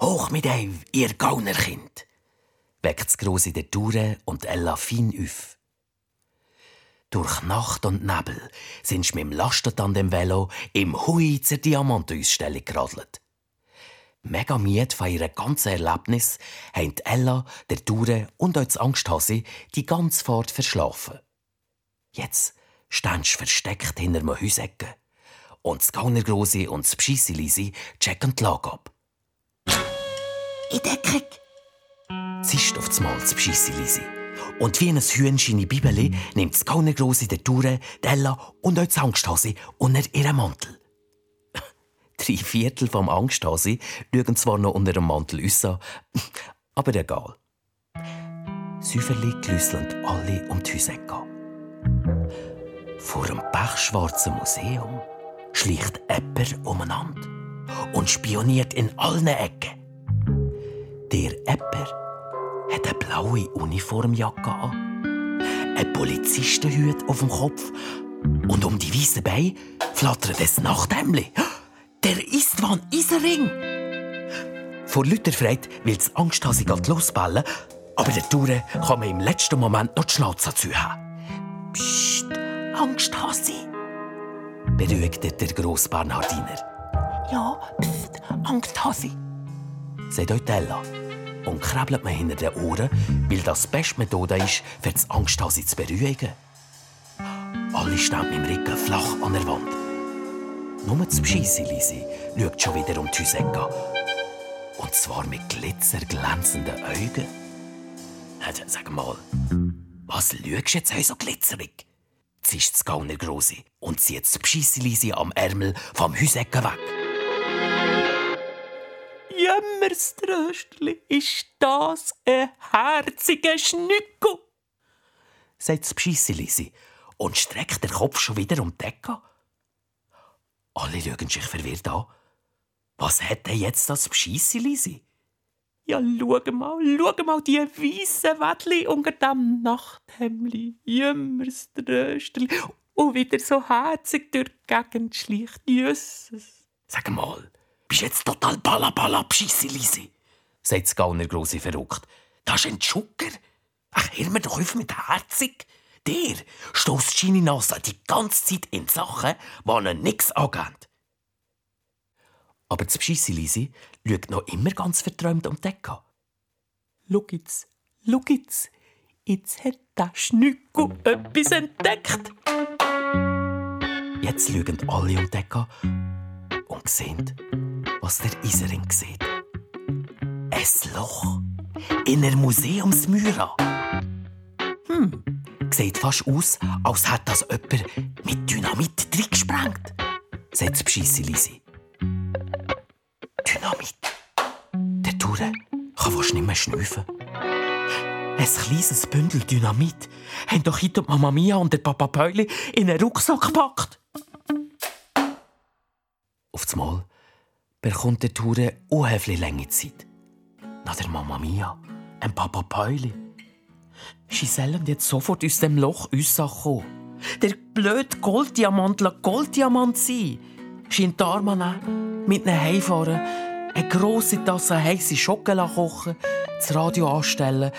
Hoch mit euch, ihr Gaunerkind, weckt das Grosse der Toure und Ella fein auf. Durch Nacht und Nebel sind sie mit dem Lastentandem Velo im Hui zur Diamantausstellung geradelt. Mega miet von ihrem ganzen Erlebnis haben Ella, der Toure und auch das Angsthase die ganze Fahrt verschlafen. Jetzt stehst du versteckt hinter einem Häusecken und das Gaunergrosi und das Pscheissilisi checken die Lage ab. In Deckung! Zischt auf das Mal das Pscheissilisi. Und wie ein Hühnchen in Bibeli nimmt das Gaunergrosi der Ture, Della und auch das Angsthase unter ihren Mantel. Drei Viertel vom Angsthase schauen zwar noch unter dem Mantel raus, aber egal. Säuferli glüsseln alle um die Häuser. Vor dem pechschwarzen Museum schleicht jemand umeinander und spioniert in allen Ecken. Der Epper hat eine blaue Uniformjacke an, ein Polizistenhut auf dem Kopf und um die weißen Beine flattert ein Nachthemdli. Der Istvan Isering! Vor lauter Freude will das Angsthase losballen, aber der Tour kann man im letzten Moment noch die Schnauze zu haben. Psst, Angsthase! beruhigte der grosse Bernhardiner. Ja, pst, Angsthase, sagt euch Ella und krabbelt mir hinter den Ohren, weil das die beste Methode ist, für das Angsthase zu beruhigen. Alle stehen mit dem Rücken flach an der Wand. Nur das Pscheissilisi schaut schon wieder um die Häuser Und zwar mit glitzerglänzenden Augen. Also, sag mal, was schaust du jetzt so glitzerig? zischt das Gauner Grosi und zieht das Pscheissilisi am Ärmel vom Häusecken weg. Tröstli, ist das ein herziger Schnückel? sagt das Bescheisselisi und streckt den Kopf schon wieder um die Decke. Alle schauen sich verwirrt an. Was hat denn jetzt das Bescheisselisi? Ja, schau mal, schau mal, die weißen Wädli unter dem Nachthemli, Jümmers Tröstli und wieder so herzig durch die Gegend schleicht. Jösses. Sag mal, bist jetzt total balla Bescheisselisi? sagt das Gauner Grosse verrückt. Das ist ein Schucker. Ach, hör mir doch auf mit herzig. Der stößt seine Nase die ganze Zeit in Sachen, die ihnen nichts angehen. Aber das Bescheisselisi schaut noch immer ganz verträumt um die Decke. Schau jetzt, schau jetzt. Jetzt hat der Schnückel etwas entdeckt. Jetzt schauen alle um die Decke und sehen, was der Isering sieht. Ein Loch in der Museumsmüra. Hm, sieht fast aus, als hätte das jemand mit Dynamit drin gesprengt, sagt das Bescheisselisi. Dynamit. Der Ture kann fast nicht mehr schnüffeln. Ein kleines Bündel Dynamit haben doch heute Mama Mia und der Papa Päuli in einen Rucksack gepackt. Auf das Mal bekommt der Ture unheimlich lange Zeit. Nach der Mama Mia, ein Papa Päuli. Sie sollen jetzt sofort aus dem Loch rauskommen. Der blöde Golddiamant Golddiamant sein. Scheint die Arme nehmen, mit ihnen heimfahren, eine grosse Tasse heisse Schokolade kochen, das Radio anstellen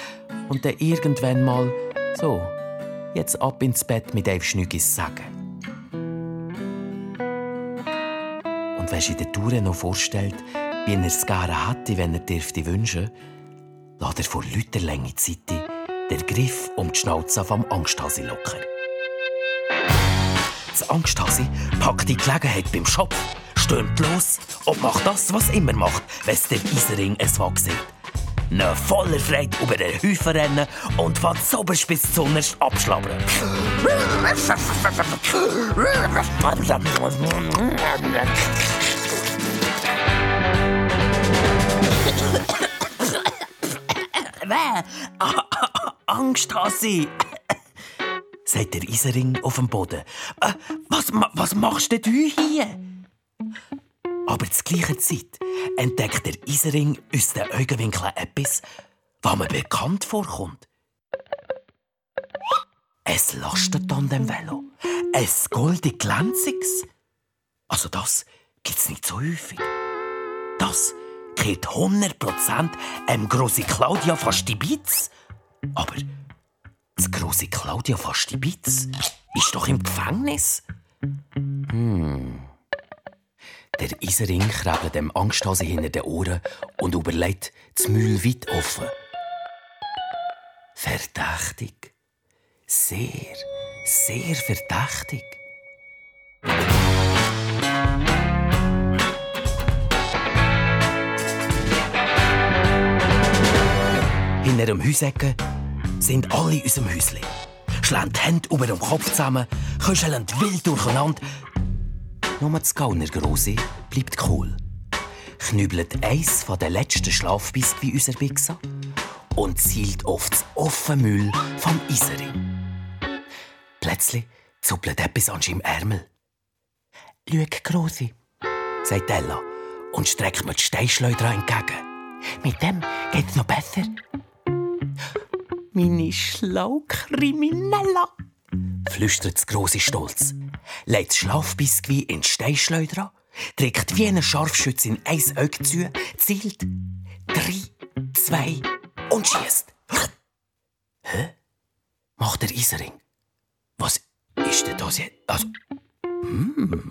und dann irgendwann mal so, jetzt ab ins Bett mit Dave Schnüggis sagen. Und wenn sich der Tour noch vorstellt, wie er es gerne hätte, wenn er dürfte wünschen, lässt er vor lauter Länge Zeit den Griff um die Schnauze vom Angsthasi locker. Das Angsthasi packt die Gelegenheit beim Schopf, stürmt los und macht das, was immer macht, wenn es der Isering es wagt Ne voller Freude über den Haufen rennen und von zoberst bis zunerst abschlabbern. Angst Hasi, sagt der Isering auf dem Boden. Äh, was, was machst denn du hier? Aber zur gleichen Zeit entdeckt der Isering aus den Augenwinkeln etwas, was mir bekannt vorkommt. Es lastet an dem Velo. Ein goldig glänziges. Also das gibt's nicht so häufig. Das gehört 100% einem Grossi Claudia Fastibitz. Aber das Grossi Claudia Fastibitz ist doch im Gefängnis. Hm. Der Isering krebelt dem Angsthase hinter den Ohren und überlegt das Mühl weit offen. Verdächtig. Sehr, sehr verdächtig. Hinter dem Häusecken sind alle in unserem Häuschen. Schlagen die Hände über dem Kopf zusammen, kuscheln wild durcheinander. Nur das Gauner Grosse bleibt cool. Knübelt eins von den letzten Schlafbiss wie unser Wichser und zielt auf das offene Müll vom Iseri. Plötzlich zuppelt etwas an seinem Ärmel. «Schau, Grosse», sagt Ella und streckt mir die Steinschleuder entgegen. Mit dem geht's noch besser. Meine Schlaukriminella, flüstert das grosse Stolz, legt das Schlafbiskuit in die Steinschleuder, trägt wie eine Scharfschützin ein Auge zu, zielt drei, zwei und schießt. Hä? Macht der Isering. Was ist denn das jetzt? Also, hm,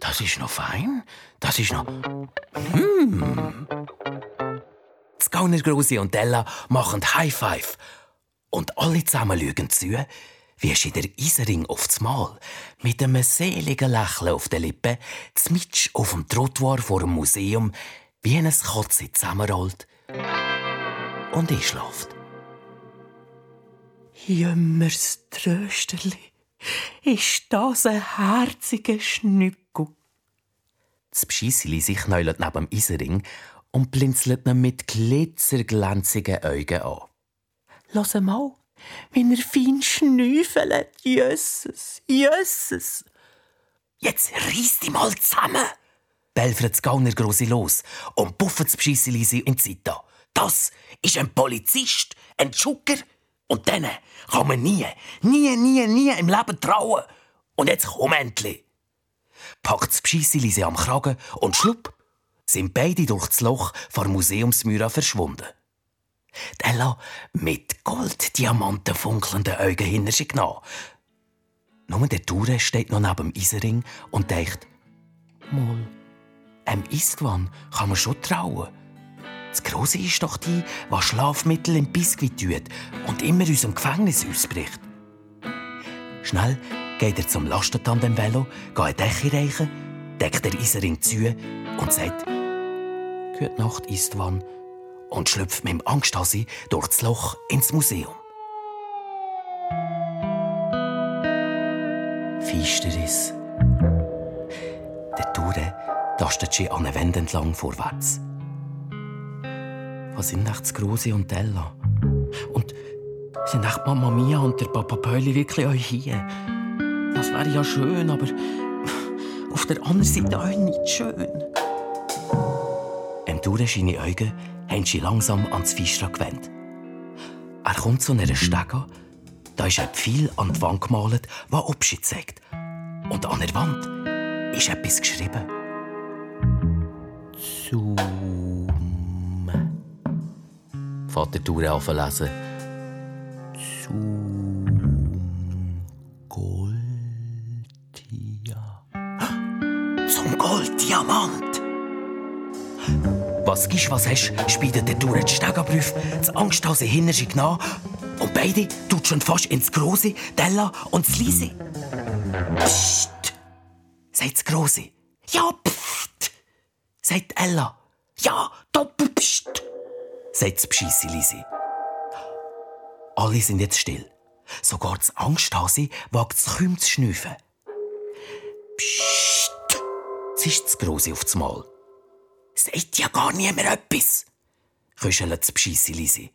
das ist noch fein. Das ist noch. Hm. Das Gauner Grosi und Ella machen High Five. Und alle zusammen schauen zu, wie sie der Isering aufs Mal mit einem seligen Lächeln auf den Lippen zmitsch auf dem Trottoir vor dem Museum wie ein Kotze zusammenrollt und einschläft. Jümmers Trösterli, ist das ein herziger Schnückel? Das Pschissili sich knäulet neben dem Eisenring und blinzelt ihn mit glitzerglänzigen Augen an. Lass mal, wie er fein schnüffelt. Jösses, jösses. Jetzt reiss dich mal zusammen, belfert das Gauner Grosse los und puffet das Pschissili in Seite. Das ist ein Polizist, ein Schucker. Und denen kann man nie, nie, nie, nie im Leben trauen. Und jetzt komm endlich. Packt das Pschissili am Kragen und schlupp, sind beide durch das Loch vor Museumsmüra verschwunden. Die Ella mit Golddiamanten funkelnden Augen hinter sich genommen. Nur der Ture steht noch neben dem Eisenring und denkt, Moll, einem Istwan kann man schon trauen. Das Grosse ist doch die, was Schlafmittel im Biskuit tut und immer aus dem Gefängnis ausbricht. Schnell geht er zum Lastentandem-Velo, geht ein Dächer reichen, deckt der Eisenring zu und sagt, Gute Nacht, Istvan, und schlüpft mit dem Angsthasi durch das Loch ins Museum. Feisteres. Der Ture tastet sich an den Wänden entlang vorwärts. Was sind echt Grosse und Ella? Und sind echt Mama Mia und der Papa Pöli wirklich auch hier? Das wäre ja schön, aber auf der anderen Seite auch nicht schön. Ture seine Augen haben sie langsam ans Fischra gewendet. Er kommt zu einer Stege, da ist ein Pfeil an die Wand gemalt, der Abschied zeigt. Und an der Wand ist etwas geschrieben. Zum. Vater Tour anlesen. Zum Goldia. Zum Golddiamant! Was gibst, was hast, spiedet der Tour die Stegenprüf, das Angsthase hinter nach und beide tut schon fast ins Große, Della und das. Psst, sagt das Große. Ja, pfft, sagt Ella. Ja, doppel psst, sagt das Pscheisse Lise. Alle sind jetzt still. Sogar das Angsthase wagt es kaum zu schnüffeln. Psst, zischt das Große aufs Mal. Sagt ja gar niemand etwas, küschelt das Pscheisse Lise.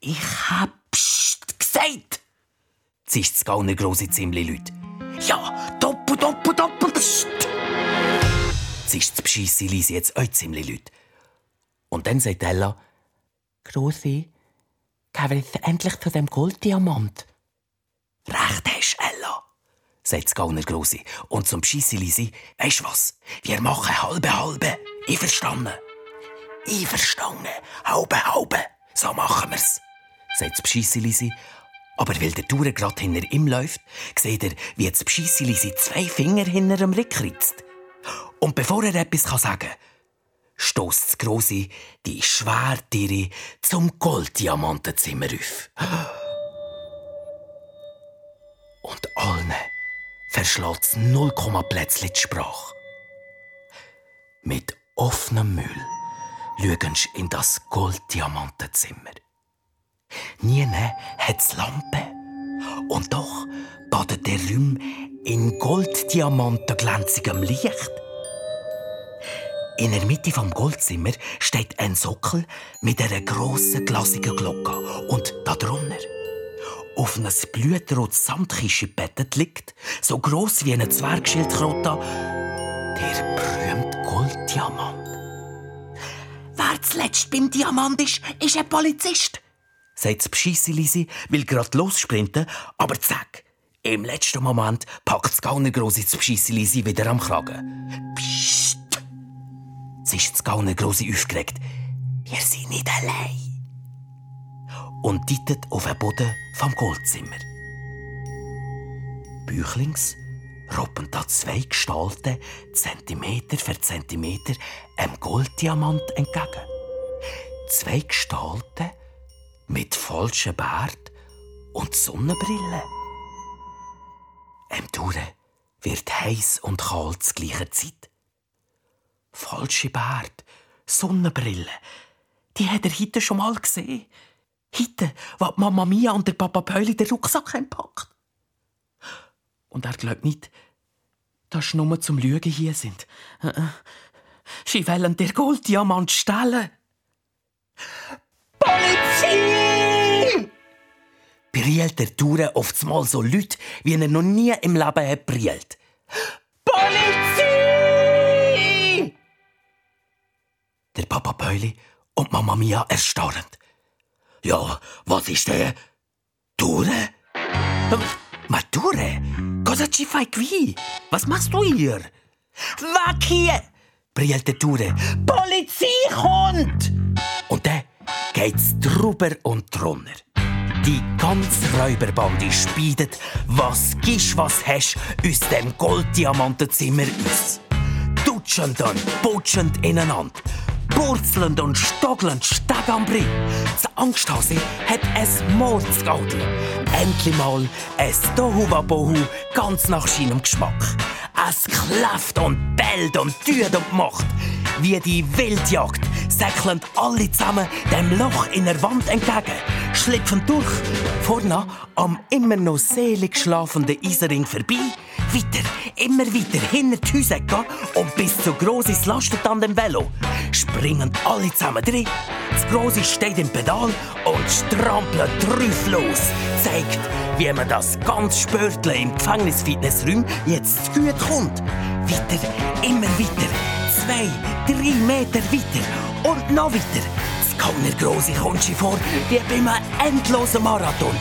Ich hab psst gesagt, zischt das Gauner grosse Ziemli Leute. Ja, doppel, doppel, doppel, psst. Zischt das Pscheisse Lise jetzt euch Ziemli Leute. Und dann sagt Ella, Grossi, gehen wir jetzt endlich zu dem Golddiamant? Recht hast, Ella, sagt das Gauner Grosse. Und zum Pscheisse Lise, weisst was, wir machen halbe halbe, ich verstanden. Ich verstanden, halbe so machen wir's sagt das Pscheisselisi. Aber weil der Tour gerade hinter ihm läuft, sieht er, wie das Pscheisselisi zwei Finger hinter dem Rick. Und bevor er etwas sagen kann, stößt das Grosse die Schwertiere zum Golddiamantenzimmer auf. Und allen verschlägt es null Komma plötzlich die Sprache. Mit offenem Müll schauen sie in das Golddiamantenzimmer. Nie hat's Lampe. Und doch badet der Raum in golddiamantenglänzigem Licht. In der Mitte vom Goldzimmer steht ein Sockel mit einer grossen glasigen Glocke und darunter auf einem blutrotes Samtkische bettet liegt, so groß wie eine Zwergschildkröte, der berühmte Golddiamant. Wer zuletzt beim Diamant ist, ist ein Polizist sagt das Pscheisselisi, will grad lossprinten, aber zack, im letzten Moment packt das Gaunergrosse das Pscheisselisi wieder am Kragen. Psst! Es ist das Gaunergrosse aufgeregt. Wir sind nicht allein. Und tittet auf den Boden vom Goldzimmer. Büchlings roppen da zwei Gestalten Zentimeter für Zentimeter einem Golddiamant entgegen. Zwei Gestalten, mit falschem Bart und Sonnenbrille. Em Ture wird heiß und kalt zur gleichen Zeit. Falsche Bart, Sonnenbrille, die hat er heute schon mal gesehen. Heute, wo Mama Mia und der Papa Pöli den Rucksack packt. Und er glaubt nicht, Das ist nur zum Lügen hier sind. Äh, äh. Sie wollen der Golddiamant stellen. Polizei! Brielt der Tour oft mal so Leute, wie er noch nie im Leben hat brielt. Polizei! Der Papa Päuli und Mama Mia erstarrend. Ja, was ist der? Ture? Ma Ture? Cosa ci fai qui? Was machst du hier? Weg hier! brüllte Ture. Polizeihund! Und dann geht's drüber und drunter. Die ganze Räuberbande speidet, was gisch, was hast, aus dem Golddiamantenzimmer aus. Dutschend und putschend ineinander. Purzelnd und stoggelnd Steg am Brie. Das Angsthase hat ein Mordsgaudi. Endlich mal ein Tohuwabohu ganz nach seinem Geschmack. Es klafft und bellt und tut und macht. Wie die Wildjagd säckeln alle zusammen dem Loch in der Wand entgegen, schlüpfen durch, vorne am immer noch selig schlafenden Isering vorbei, weiter, immer weiter hinter die Häuser gehen und bis zu Grossis lastet an dem Velo. Springen alle zusammen drin. Das Grosse steht im Pedal und strampelt drauf los. Zeigt, wie man das ganz Spörtle im Gefängnisfitnessraum jetzt gut kommt. Weiter, immer weiter. Zwei, drei Meter weiter und noch weiter. Das Kanner Grosse kommt schon vor, wie bei einem endlosen Marathon.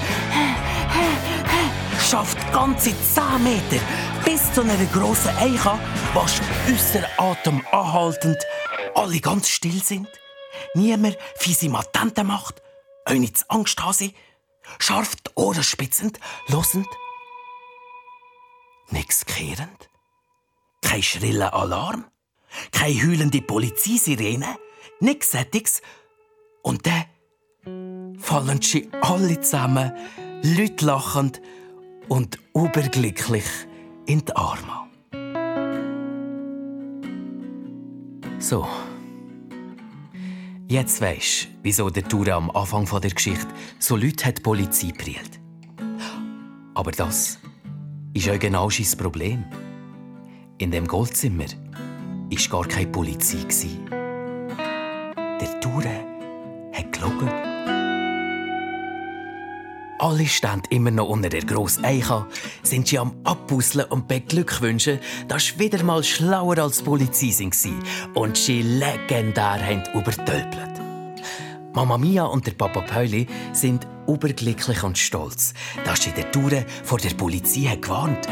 Schafft ganze 10 Meter bis zu einer grossen Eiche, was unser Atem anhaltend alle ganz still sind. Niemand fiese Matenten macht, auch nicht Angst haben scharf die Ohren spitzend, losend. Nix kehrend. Kein schriller Alarm. Keine heulende Polizeisirene. Nix Sättiges. Und dann fallen sie alle zusammen, Leute lachend und überglücklich in die Arme. So. Jetzt weisst wieso der Tour am Anfang der Geschichte so Leute hat die Polizei brillt. Aber das ist auch genau sein Problem. In dem Goldzimmer war gar keine Polizei. Der Tour hat gelogen. Alle stehen immer noch unter der grossen Eiche, sind sie am Abbusseln und beglückwünschen, dass sie wieder mal schlauer als die Polizei waren und sie legendär haben übertölpelt. Mama Mia und der Papa Pauli sind überglücklich und stolz, dass sie der Tour vor der Polizei gewarnt.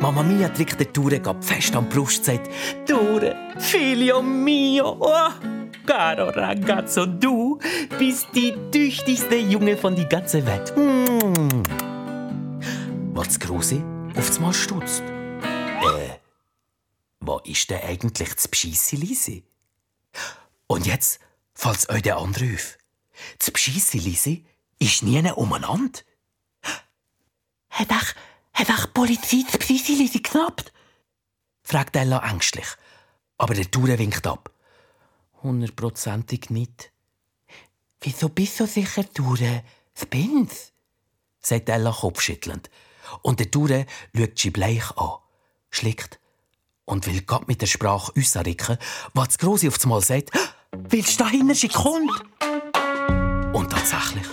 Mama Mia drückt der Tour fest an die Brust und sagt, Tour, figlio mio, oh, caro ragazzo, du bist die tüchtigste Junge von die ganze Welt. Mm. Was Große aufs Mal stutzt. Äh, wo ist denn eigentlich das Bescheisse, Lisi? Und jetzt fällt euch der andere auf. Das Bescheisse, Lisi, ist nie umeinander. Hat auch, hat auch die Polizei das Bescheisse, Lisi geknappt? fragt Ella ängstlich. Aber der Tour winkt ab. Hundertprozentig nicht. Wieso bist du sicher, Ture? Das bin's, sagt Ella kopfschüttelnd. Und der Ture schaut sie bleich an, schlickt und will grad mit der Sprache äußern, was das Grosse auf einmal sagt, willst du da hinten sie kommt? Und tatsächlich,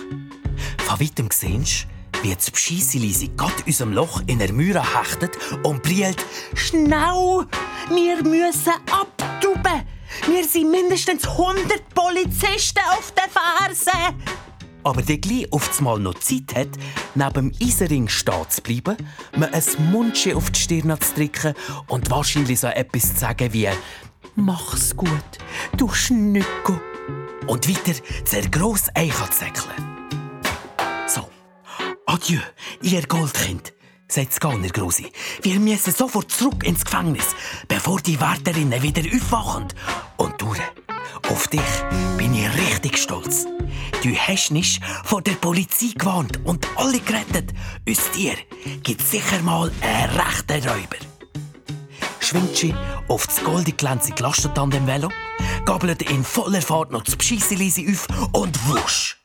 von weitem siehst wie das Bescheisselisi grad unserem Loch in der Mühre hechtet und brillt, «Schnell! Wir müssen abtuben! Wir sind mindestens 100 Polizisten auf den Fersen!» aber der gleich auf Mal noch Zeit hat, neben dem Isering stehen zu bleiben, mir ein Mundchen auf die Stirn zu drücken und wahrscheinlich so etwas zu sagen wie «Mach's gut, du Schnücko!» und weiter sehr gross einzuzäckeln. So, adieu, ihr Goldkind, sagt das Gauner Grosi. Wir müssen sofort zurück ins Gefängnis, bevor die Wärterinnen wieder aufwachen. Und du, auf dich bin ich richtig stolz. Du hast nicht vor der Polizei gewarnt und alle gerettet. Aus dir gibt sicher mal einen rechten Räuber. Schwingt sie auf das goldig glänzige Lastentandem Velo, gabelt in voller Fahrt noch das Bescheisselisi auf und wusch!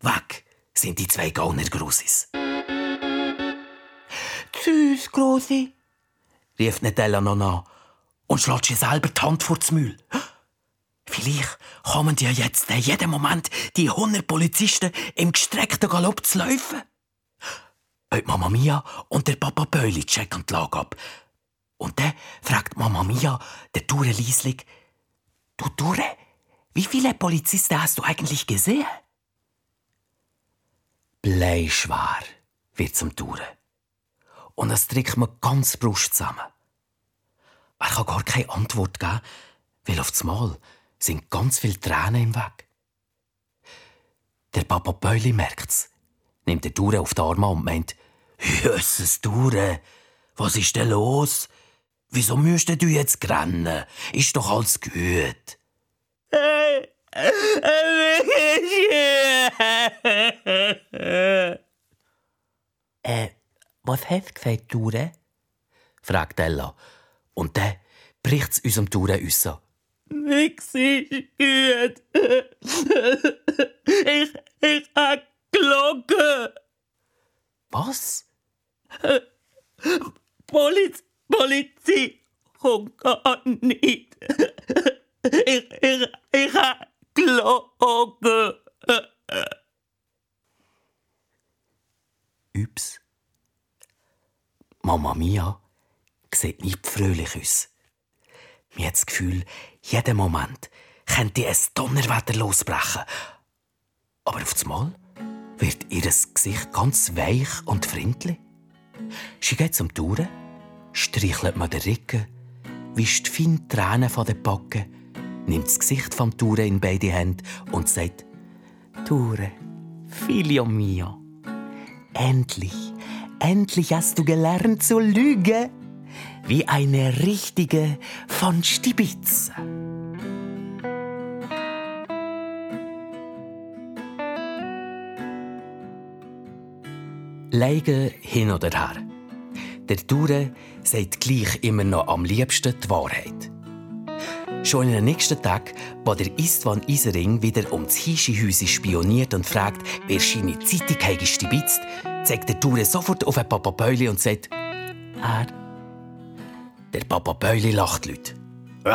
Weg sind die zwei Gauner Grossis. Tschüss, Grossi, rief Nedella noch nach und schlägt sie selber die Hand vor das Mühl. Vielleicht kommen ja jetzt in jedem Moment die 100 Polizisten im gestreckten Galopp zu laufen. Die Mama Mia und der Papa Böli checken die Lage ab. Und dann fragt Mama Mia der Dure Lieslig, Du Dure, wie viele Polizisten hast du eigentlich gesehen? Bleischwer wird zum Dure. Und es drückt mir ganz Brust zusammen. Er kann gar keine Antwort geben, weil auf das Mal sind ganz viele Tränen im Weg. Der Papa Böli merkt's, nimmt den Dure auf die Arme und meint, Jösses Dure, was ist denn los? Wieso müsstest du jetzt rennen? Ist doch alles gut. äh, was hast du gesagt, Dure? fragt Ella. Und dann bricht's unserem Dure so.
Nix ist gut. Ich, ich hab gelogen.
Was?
Poliz Polizei kommt gar nicht. Ich, ich, ich hab gelogen.
Ups. Mama Mia sieht nicht fröhlich aus. Mir hat das Gefühl, jeden Moment könnte ein Donnerwetter losbrechen. Aber auf einmal wird ihr Gesicht ganz weich und freundlich. Sie geht zum Touren, streichelt mir den Rücken, wischt fein Tränen von den Backen, nimmt das Gesicht vom Touren in beide Hände und sagt: Ture, Figlio mio, endlich, endlich hast du gelernt zu lügen, wie eine richtige von Stibitz. Leigen hin oder her. Der Dure sagt gleich immer noch am liebsten die Wahrheit. Schon in den nächsten Tag, wo der Istvan Isering wieder um das Hischihäuschen spioniert und fragt, wer seine Zeitung habe stibitzt, zeigt der Dure sofort auf den Papa Beuli und sagt, er. Der Papa Beuli lacht laut.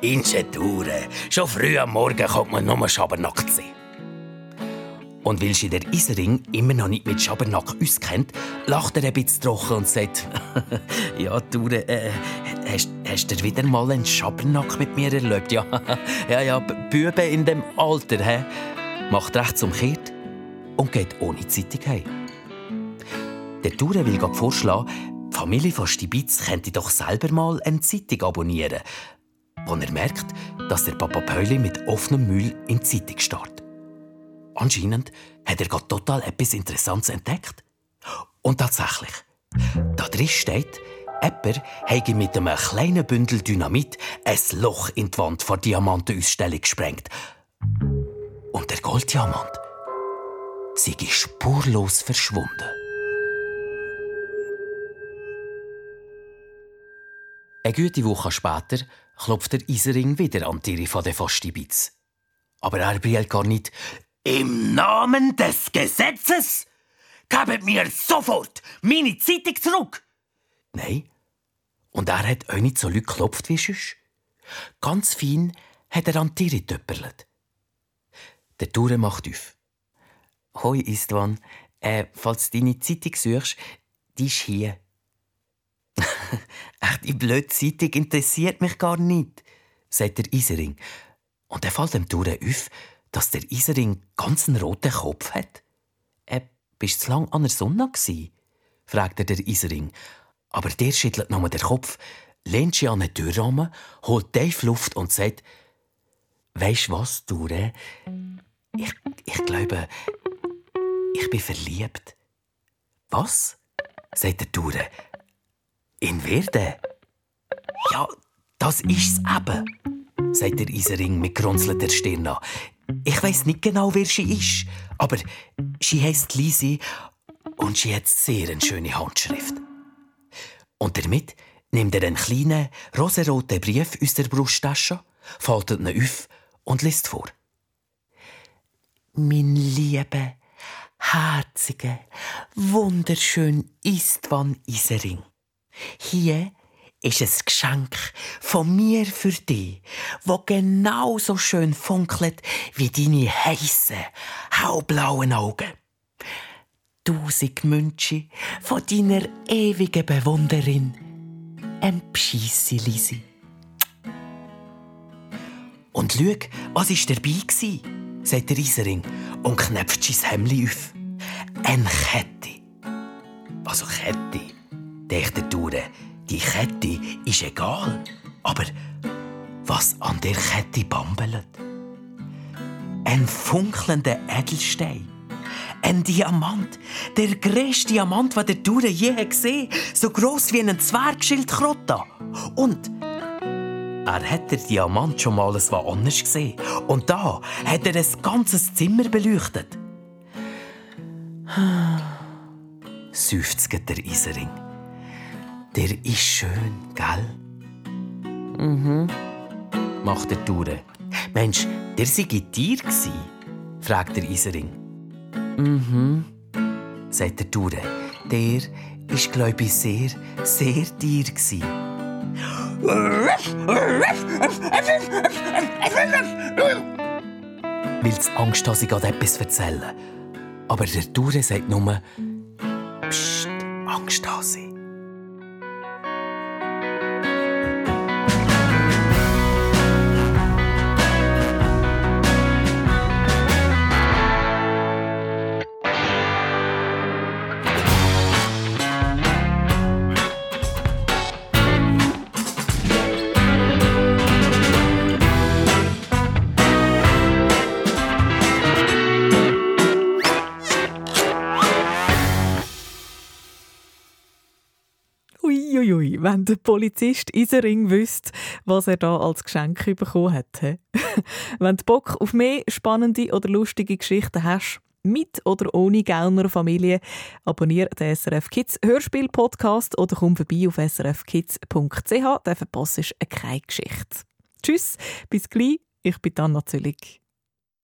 Inche Dure. Schon früh am Morgen kommt man nur Schabernack sehen.
Und weil sie der Isering immer noch nicht mit Schabernack auskennt, lacht er ein bisschen trocken und sagt: Ja, du, äh, hast, hast du wieder mal einen Schabernack mit mir erlebt? Ja, ja, ja, Bübe in dem Alter, hä? Macht rechts umkehrt und geht ohne Zeitung heim. Der Dure will gerade vorschlagen, die Familie von Stibitz könnte doch selber mal eine Zeitung abonnieren, wo er merkt, dass der Papa Pöli mit offenem Müll in die Zeitung startet. Anscheinend hat er gerade total etwas Interessantes entdeckt. Und tatsächlich, da drin steht, Epper habe mit einem kleinen Bündel Dynamit ein Loch in die Wand vor Diamantenausstellung gesprengt. Und der Golddiamant sei spurlos verschwunden. Eine gute Woche später klopft der Isering wieder an die Tür der Fastibitz. Aber er brillt gar nicht.
Im Namen des Gesetzes gebt mir sofort meine Zeitung zurück.
Nein. Und er hat auch nicht so Leute geklopft wie sonst. Ganz fein hat er an die Tür getöpperlet. Der Tour macht auf. Hoi, Istvan. Äh, falls du deine Zeitung suchst, die ist hier. Echt, die blöde Zeitung interessiert mich gar nicht, sagt der Isering. Und er fällt dem Tour auf, dass der Isering ganz einen roten Kopf hat? Äh, bist du zu lang an der Sonne gsi? fragt er der Isering. Aber der schüttelt nur den Kopf, lehnt sich an den Türrahmen, holt tief Luft und sagt, Weisst was, Dure? Ich, ich glaube, ich bin verliebt. Was? sagt der Dure. In wer? Ja, das ist's eben, sagt der Isering mit grunzelnder Stirn. Ich weiß nicht genau, wer sie ist, aber sie heißt Lisi und sie hat sehr eine schöne Handschrift. Und damit nimmt er einen kleinen, rosaroten Brief aus der Brusttasche, faltet ihn auf und liest vor. Mein liebe, herzige, wunderschön Istvan Isering. Hier ist ein Geschenk von mir für dich, wo genauso schön funkelt wie deine heißen, hellblauen Augen. Tausend Wünsche von deiner ewigen Bewunderin, em Pscheissi Lisi. Und schau, was war dabei? gewesen?» sagt der Isering und knöpft sein Hemli auf. Ein Kette. Also Kette, denkt der Dure. Die Kette ist egal. Aber was an der Kette bambelt? Ein funkelnder Edelstein. Ein Diamant. Der größte Diamant, den der Dure je gesehen So gross wie ein Zwergschildkröte. Und er hat den Diamant schon mal etwas anders gesehen. Und da hat er ein ganzes Zimmer beleuchtet. Seufzt der Isering. Der ist schön, gell? Mhm, macht der Ture. Mensch, der sei Tier gsi? fragt der Isering. Mhm, sagt der Ture. Der ist, glaube ich, sehr, sehr gsi. Weil es Angst hat, ich etwas erzählen. Aber der Ture sagt nur, Psst, Angsthase.
Uiuiui, wenn der Polizist Isering wüsste, was er da als Geschenk bekommen hat. he? wenn du Bock auf mehr spannende oder lustige Geschichten hast, mit oder ohne Gellner Familie, abonniere den SRF Kids Hörspiel Podcast oder komm vorbei auf srfkids.ch, dann verpasst du keine Geschichte. Tschüss, bis gleich, ich bin Anna Züllig.